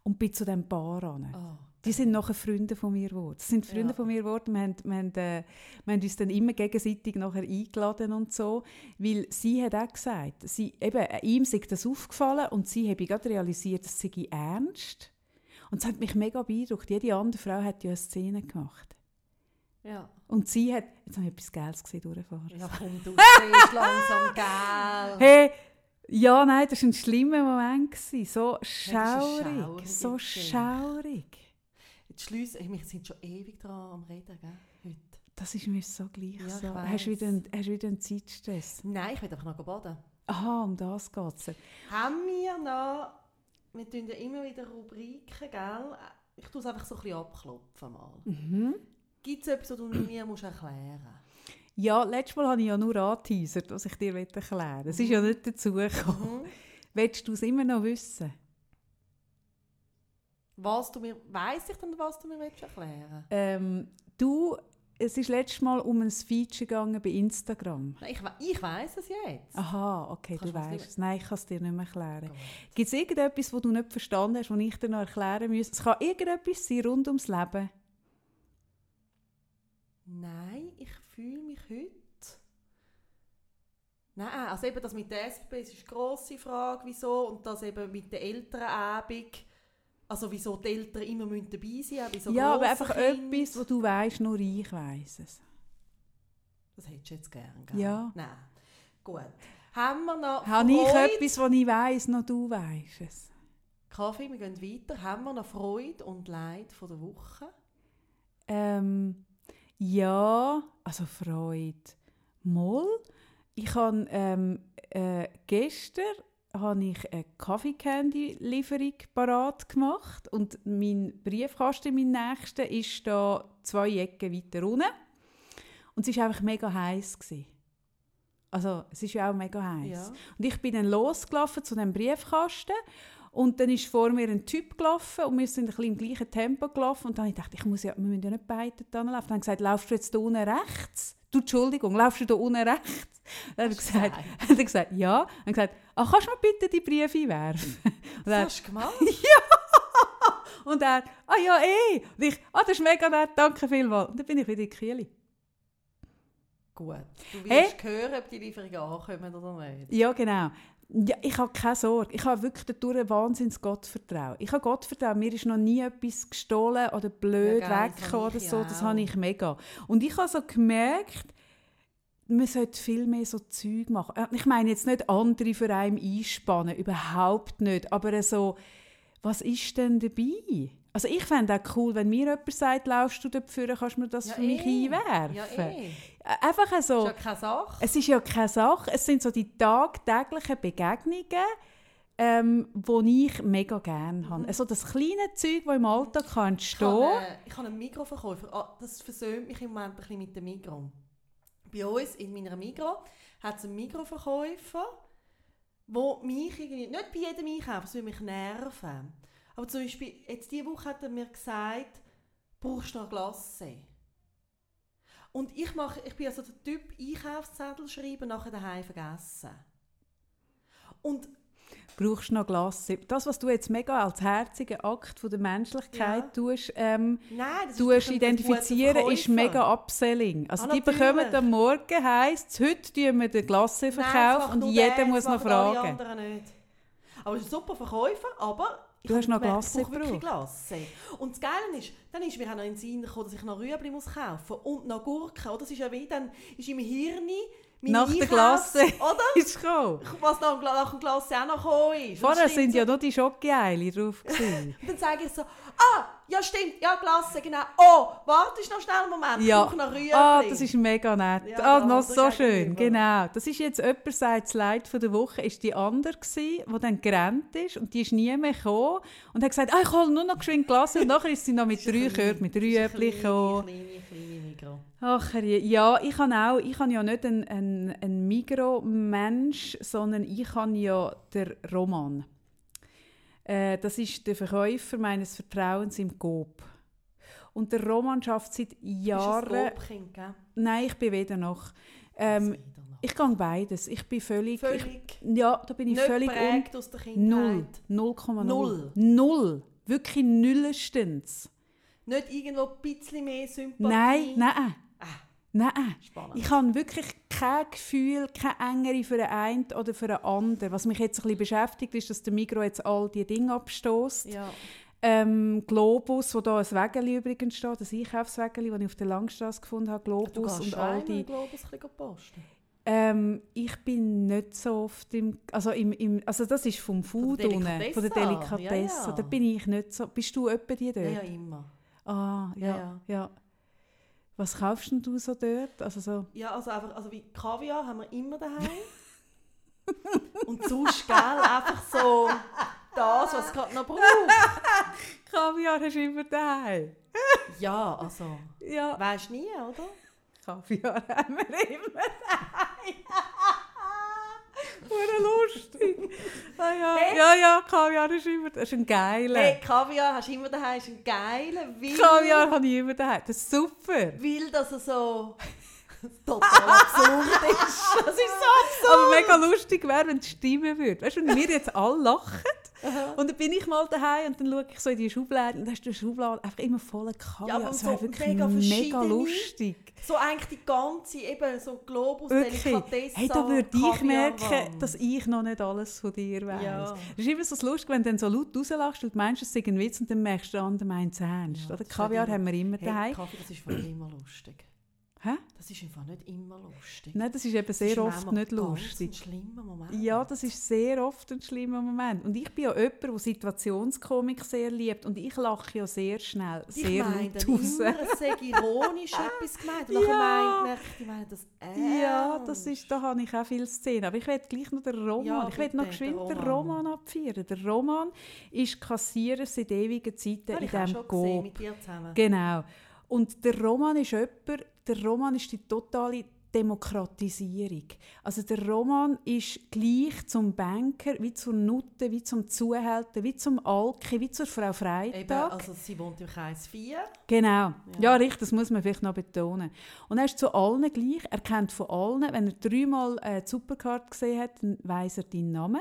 und bin zu dem Bar ran. Oh. Die sind nachher Freunde von mir geworden. Das sind Freunde ja. von mir geworden. Wir haben, wir, haben, äh, wir haben uns dann immer gegenseitig nachher eingeladen und so. Weil sie hat auch gesagt, sie, eben, ihm sei das aufgefallen und sie habe gerade realisiert, dass sie ernst. Und es hat mich mega beeindruckt. Jede andere Frau hat ja eine Szene gemacht. Ja. Und sie hat, jetzt habe ich etwas Geiles gesehen durchfahren. Ja komm, du siehst langsam geil. Hey, ja, nein, das war ein schlimmer Moment. So schaurig, so schaurig. Jetzt schliessen, wir sind schon ewig dran am Reden, gell? Heute. Das ist mir so gleich ja, so. Hast du, wieder einen, hast du wieder einen Zeitstress? Nein, ich will einfach noch baden. Aha, um das geht es. Haben wir noch, wir tun ja immer wieder Rubriken, gell? Ich tue es einfach so ein bisschen abklopfen mal. Mhm. Gibt es etwas, was du mir musst erklären musst? Ja, letztes Mal habe ich ja nur angeteasert, was ich dir erklären will. Es ist ja mhm. nicht dazugekommen. Mhm. Willst du es immer noch wissen? was du mir, weiss ich denn, was du mir willst erklären Ähm, du, es ist letztes Mal um ein Feature gegangen bei Instagram. Ich, ich weiss es jetzt. Aha, okay, Kannst du weißt es. Nein, ich kann es dir nicht mehr erklären. Gibt es irgendetwas, was du nicht verstanden hast, was ich dir noch erklären müsste? Es kann irgendetwas sein rund ums Leben. Nein, ich fühle mich heute. Nein, also eben das mit der SBB das ist eine grosse Frage, wieso. Und das eben mit der Elternabend. Also wieso die Eltern immer müssen dabei sein müssen, ja, aber einfach Kindern. etwas, was du weißt, nur ich weiß es. Das hättest du jetzt gern, gell? Ja. Nein. Gut. Haben wir noch Habe ich etwas, was ich weiß, noch du weißt es? Kaffee, wir gehen weiter. Haben wir noch Freude und Leid von der Woche? Ähm, ja, also Freude. Moll. Ich habe ähm, äh, gestern habe ich eine Kaffee-Candy-Lieferung parat gemacht und mein Briefkasten, mein nächster, ist da zwei Ecken weiter unten. Und es war einfach mega heiß. Gewesen. Also es ist ja auch mega heiß. Ja. Und ich bin dann losgelaufen zu dem Briefkasten und dann ist vor mir ein Typ gelaufen und wir sind ein bisschen im gleichen Tempo gelaufen und dann habe ich gedacht, ich muss ja, wir müssen ja nicht beide da laufen. Dann habe ich gesagt, laufst du jetzt da unten rechts? Du, Entschuldigung, laufst du da unten rechts? Dann habe ich gesagt, dann hat er gesagt, ja. Dann habe ich gesagt, ah, kannst du mir bitte die Briefe einwerfen? Und Was er, hast du gemacht? und er, ah ja, eh. Und ich, ah, das ist mega nett, danke vielmals. Und dann bin ich wieder in Kiel. Gut. Du Hey. wirst hören, ob die Lieferungen ankommen oder nicht. Ja, genau. Ja, ich habe keine Sorge. Ich habe wirklich dadurch ein wahnsinns Gottvertrauen. Ich habe Gottvertrauen. Mir ist noch nie etwas gestohlen oder blöd Ja, weggekommen habe oder ich so. Das habe ich mega. Und ich habe so gemerkt, man sollte viel mehr so Zeug machen. Äh, Ich meine jetzt nicht andere für einen einspannen, überhaupt nicht. Aber so, was ist denn dabei? Also ich fände auch cool, wenn mir jemand sagt, laufst du dafür, kannst du mir das Ja, für mich eh. einwerfen. Ja, eh. Einfach so. Das ist ja keine Sache. Es ist ja keine Sache. Es sind so die tagtäglichen Begegnungen, ähm, die ich mega gerne habe. Also das kleine Zeug, das im Alltag kann Mhm. Ich entstehen habe, kann. äh, ich habe einen Mikroverkäufer. Ah, das versöhnt mich im Moment ein bisschen mit dem Mikro. Bei uns in meiner Mikro hat es einen Mikroverkäufer, der mich irgendwie, nicht bei jedem Einkauf, das würde mich nerven. Aber zum Beispiel, jetzt diese Woche hat er mir gesagt, brauchst du noch Glasse? Und ich, mache, ich bin also der Typ Einkaufszettel schreiben, nachher daheim vergessen. Und Brauchst du noch Glasse? Das, was du jetzt mega als herzigen Akt von der Menschlichkeit Ja. tust, ähm, nein, du ist identifizieren, ist mega Upselling. Also Ah, die bekommen am Morgen, heisst heute tun wir den das macht und jeder der, muss noch fragen. Aber es ist ein super Verkäufer, aber Du hast noch Glasse gebraucht. Glasse. Und das Geile ist, dann ist mir auch noch in den Sinn gekommen, dass ich noch Rüebli muss kaufen und noch Gurken. Oder? Das ist ja wie, dann ist im Hirn mein Nach der Glasse. Oder? Ist gekommen. Was nach nach dem Glasse auch noch gekommen ist. Vorher sind so. ja nur die Schokoeile drauf. gewesen. Und dann sage ich so, ah, ja stimmt, ja Glasse, genau. Oh, wartest noch schnell einen Moment, Ja. ich brauche noch Rüebli. Ah, das ist mega nett. Ja, ah, der noch so schön, genau. Das ist jetzt jemand sagt, das Leid von der Woche ist die andere gsi, die dann gerannt ist und die ist nie mehr gekommen und hat gesagt, ah, ich hole nur noch geschwind Glas und nachher ist sie noch mit drei Kürten, mit Rüebli gekommen. kleine, kleine, kleine Mikro. Ach, ja, ich habe auch, ich habe ja nicht einen, einen, einen Migro-Mensch, sondern ich habe ja den Roman. Äh, das ist der Verkäufer meines Vertrauens im Coop. Und der Roman schafft seit Ist ein Jahren... Grobkind, gell? Nein, ich bin weder noch. Ähm, ich gehe beides. Ich bin völlig... Völlig Ich, ja, da bin ich nicht völlig un prägt aus der Null. Kindheit. 0,0. Null. Null. Wirklich nullstens. Nicht irgendwo ein bisschen mehr Sympathie. Nein, nein. Nein. spannend. Ich habe wirklich kein Gefühl, keine Engere für den einen oder für den anderen. Was mich jetzt ein bisschen beschäftigt, ist, dass der Migro jetzt all diese Dinge abstößt. ja. Ähm, Globus, wo da ein Wägeli übrigens steht, ein Einkaufswägeli, das ich auf der Langstrasse gefunden habe, Globus und all die... Globus ein posten. Ähm, ich bin nicht so oft im, also im, im also das ist vom Food der unten, Delikatesse. von der Delikatesse. Ja, ja. Da bin ich nicht so. Bist du etwa die dort? Ja, ja, immer. Ah, Ja, ja, ja. Was kaufst denn du so dort? Also so Ja, also einfach, also wie Kaviar haben wir immer daheim. und sonst, gell, einfach so das, was es gerade noch braucht. Kaviar hast du immer daheim. Ja, also, Ja, weisst nie, oder? Kaviar haben wir immer daheim. lustig. Ah, ja. Hey. ja, ja, Kaviar ist immer, das ist ein geiler. Hey, Kaviar hast du immer daheim, ist ein geiler, weil, Kaviar habe ich immer daheim. Das ist super. weil das er so total absurd ist. Das ist so absurd. Aber mega lustig wäre, wenn es stimmen würde. Weißt du, wenn wir jetzt alle lachen und dann bin ich mal daheim und dann schaue ich so in die Schublade und dann ist die Schublade einfach immer voller Kaviar. Ja, aber das so wäre wirklich mega mega, lustig. So eigentlich die ganze, eben so Globus, Wirklich. Delikatesse, Hey, da würde ich merken, dass ich noch nicht alles von dir weiss. Ja. Das ist immer so lustig, wenn du dann so laut rauslachst und meinst, es sei ein Witz und dann merkst du, der andere meint es ernst. Ja, Oder? Kaviar haben wir immer Hey, daheim. Kaffee, das ist einfach immer lustig. Hä? Das ist einfach nicht immer lustig. Nein, das ist eben Das sehr ist oft nicht ganz lustig. ein schlimmer Moment. Ja, das ist sehr oft ein schlimmer Moment. Und ich bin ja jemand, der Situationskomik sehr liebt. Und ich lache ja sehr schnell, Ich sehr meine laut raus. immer, es sei ironisch etwas gemeint. Und Ja. merke ich, die meinen das ernst. Ja, das ist, da habe ich auch viele Szenen. Aber ich will gleich noch den Roman. Ja, ich will noch geschwind den Roman abfeiern. Der Roman ist Kassierer seit ewigen Zeiten Das habe in ich diesem schon gesehen, mit dir zusammen. Genau. Und der Roman ist jemand, der Roman ist die totale Demokratisierung. Also der Roman ist gleich zum Banker, wie zur Nutte, wie zum Zuhälter, wie zum Alki, wie zur Frau Eben, Freitag. also sie wohnt im Kreis 4. Genau. Ja. Ja. richtig, das muss man vielleicht noch betonen. Und er ist zu allen gleich, er kennt von allen. Wenn er dreimal äh, die Supercard gesehen hat, dann weiss er deinen Namen.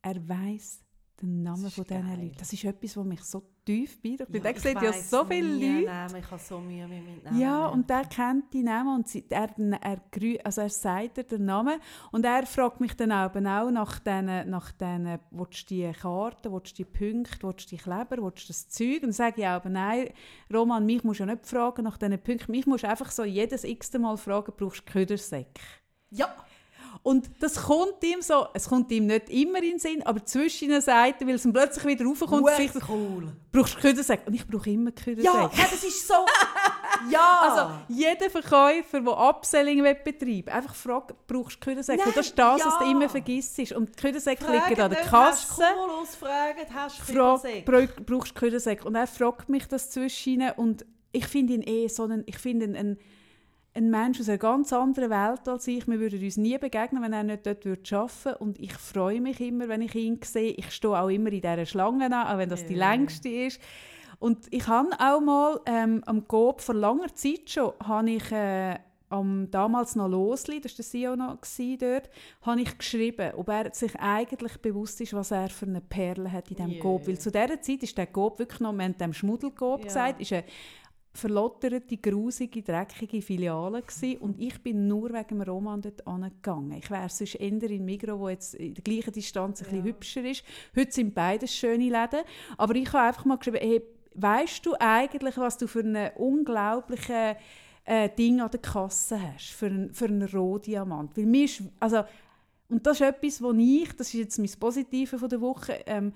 Er weiss den Namen von diesen. Leuten. Das ist etwas, was mich so tief beeindruckt. Ja, der ich sieht ja so viele Leute. Namen, ich habe so Mühe mit Namen. Ja, und der kennt die Namen und sie, er, er, also er sagt dir den Namen und er fragt mich dann auch, auch nach diesen, nach diesen, willst du die Karten, willst du die Punkte, willst du die Kleber, willst du das Zeug? Und dann sage ich auch, nein, Roman, mich musst du ja nicht fragen nach diesen Punkten, mich musst du einfach so jedes x Mal fragen, brauchst du Ködersäcke? Ja, Und das kommt ihm so, es kommt ihm nicht immer in den Sinn, aber zwischen den Seiten, weil es ihm plötzlich wieder raufkommt, sich so, cool. brauchst du Ködersäcke? Und ich brauche immer Ja, Ködersäcke. ja, das ist so... ja! Also, jeder Verkäufer, der Upselling betreibt, einfach fragt, brauchst du Kühlensäcke? Nein, Und das ist das, was du ja. immer vergisst. Und Fragt liegen an der Hast Kasse. du Cumulus, fragt, hast du Frag, brauchst du Kühlensäcke? Und er fragt mich das zwischen und ich finde ihn eh so einen, ich finde ihn ein, ein Mensch aus einer ganz anderen Welt als ich. Wir würden uns nie begegnen, wenn er nicht dort würde arbeiten würde. Und ich freue mich immer, wenn ich ihn sehe. Ich stehe auch immer in dieser Schlange an, auch wenn das die Ja. längste ist. Und ich habe auch mal ähm, am Coop vor langer Zeit schon, habe ich äh, am damals noch Losli, das war der CEO noch dort, habe ich geschrieben, ob er sich eigentlich bewusst ist, was er für eine Perle hat in diesem Yeah. Coop. Weil zu dieser Zeit ist der Coop wirklich noch, wir haben dem Schmuddelcoop Ja. gesagt, ist eine verlotterte, grusige, dreckige Filiale gewesen. und ich bin nur wegen dem Roman dort angegangen. Ich wäre sonst eher in Migros, wo jetzt in der gleichen Distanz ein bisschen Ja. hübscher ist. Heute sind beides schöne Läden, aber ich habe einfach mal geschrieben, hey, weißt du eigentlich, was du für eine unglaubliche äh, Ding an der Kasse hast, für einen, für einen Rohdiamant? Weil mir ist, also, und das ist etwas, wo ich, das ist jetzt mein Positive von der Woche, ähm,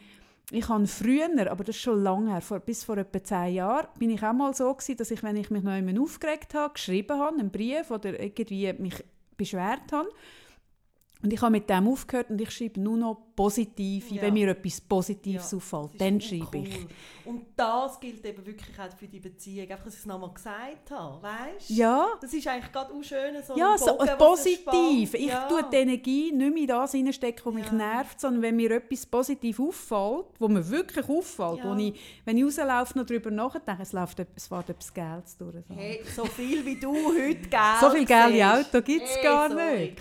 ich habe früher, aber das ist schon lange her, vor, bis vor etwa zehn Jahren, bin ich auch mal so gewesen, dass ich, wenn ich mich noch einmal aufgeregt habe, geschrieben habe, einen Brief oder irgendwie mich beschwert habe, und ich habe mit dem aufgehört und ich schreibe nur noch Positive, Ja. wenn mir etwas Positives Ja, auffällt, dann so schreibe ich. Und das gilt eben wirklich auch für die Beziehung. Einfach, dass ich es nochmal gesagt habe, weißt du? Ja, Das ist eigentlich gerade auch schön, so ja so Bogen, was sich positiv. Ich ja. tue die Energie nicht mehr in das hineinstecken, was mich nervt, sondern wenn mir etwas positiv auffällt, wo mir wirklich auffällt, wo ich, wenn ich rauslaufe, noch darüber nachdenke, es, läuft, etwas- es fährt etwas Geld durch. So. Hey, so viel wie du heute Geld So viel geile siehst. Auto gibt es Hey, gar sorry, nicht.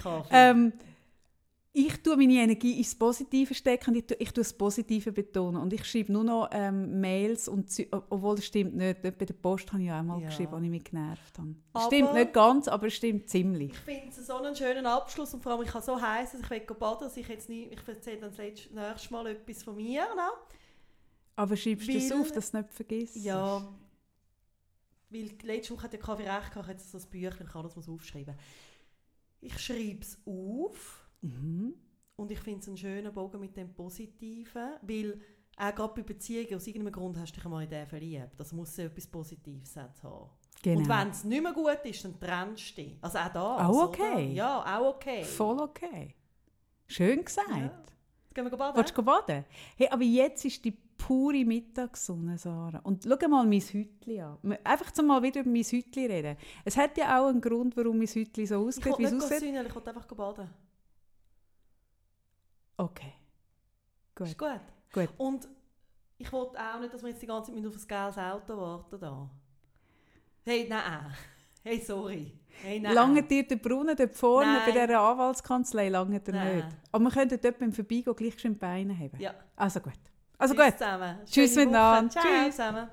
Ich tue meine Energie ins Positive stecken und ich tue, ich tue das Positive betonen. Und ich schreibe nur noch ähm, Mails, und, Zeu- obwohl das stimmt nicht. Dort Bei der Post habe ich auch einmal Ja. geschrieben, als ich mich genervt habe. Aber- stimmt nicht ganz, aber es stimmt ziemlich. Ich finde es so einen schönen Abschluss und vor allem, ich habe so heiß, dass ich will baden, dass ich jetzt nicht, ich erzähle dann das nächstes Mal etwas von mir noch. Aber schreibst du es auf, dass du es nicht vergisst? Ja, weil letzte Woche hat der Kaffee recht gehabt, jetzt so ein Büchlein, ich kann alles aufschreiben. Ich schreibe es auf Mhm. und ich finde es einen schönen Bogen mit dem Positiven, weil auch gerade bei Beziehungen, aus irgendeinem Grund hast du dich einmal in den verliebt. Das muss ja etwas Positives jetzt haben. Genau. Und wenn es nicht mehr gut ist, dann trennst du dich. Also auch da. Auch okay. Oder? Ja, auch okay. Voll okay. Schön gesagt. Ja. Gehen wir baden? Willst du baden? Hey, aber jetzt ist die pure Mittagssonne, Sarah. Und schau mal mein Hütchen an. Einfach zum mal wieder über mein Hütchen reden. Es hat ja auch einen Grund, warum mein Hütchen so Ich aussieht, wie es nicht aussieht. ich will einfach baden. Okay. Gut. Ist gut. Gut. Und ich wollte auch nicht, dass wir jetzt die ganze Zeit auf ein geiles Auto warten da. Hey, nein. Hey, sorry. Hey, nein. Lange dir der Brunnen dort vorne Nein. bei dieser Anwaltskanzlei lange dir nicht. Aber wir könnten dort beim Vorbeigehen gleich schön Beine haben. Ja. Also gut. Also Tschüss gut. zusammen. Tschüss Schöne miteinander. Ciao Tschüss. zusammen.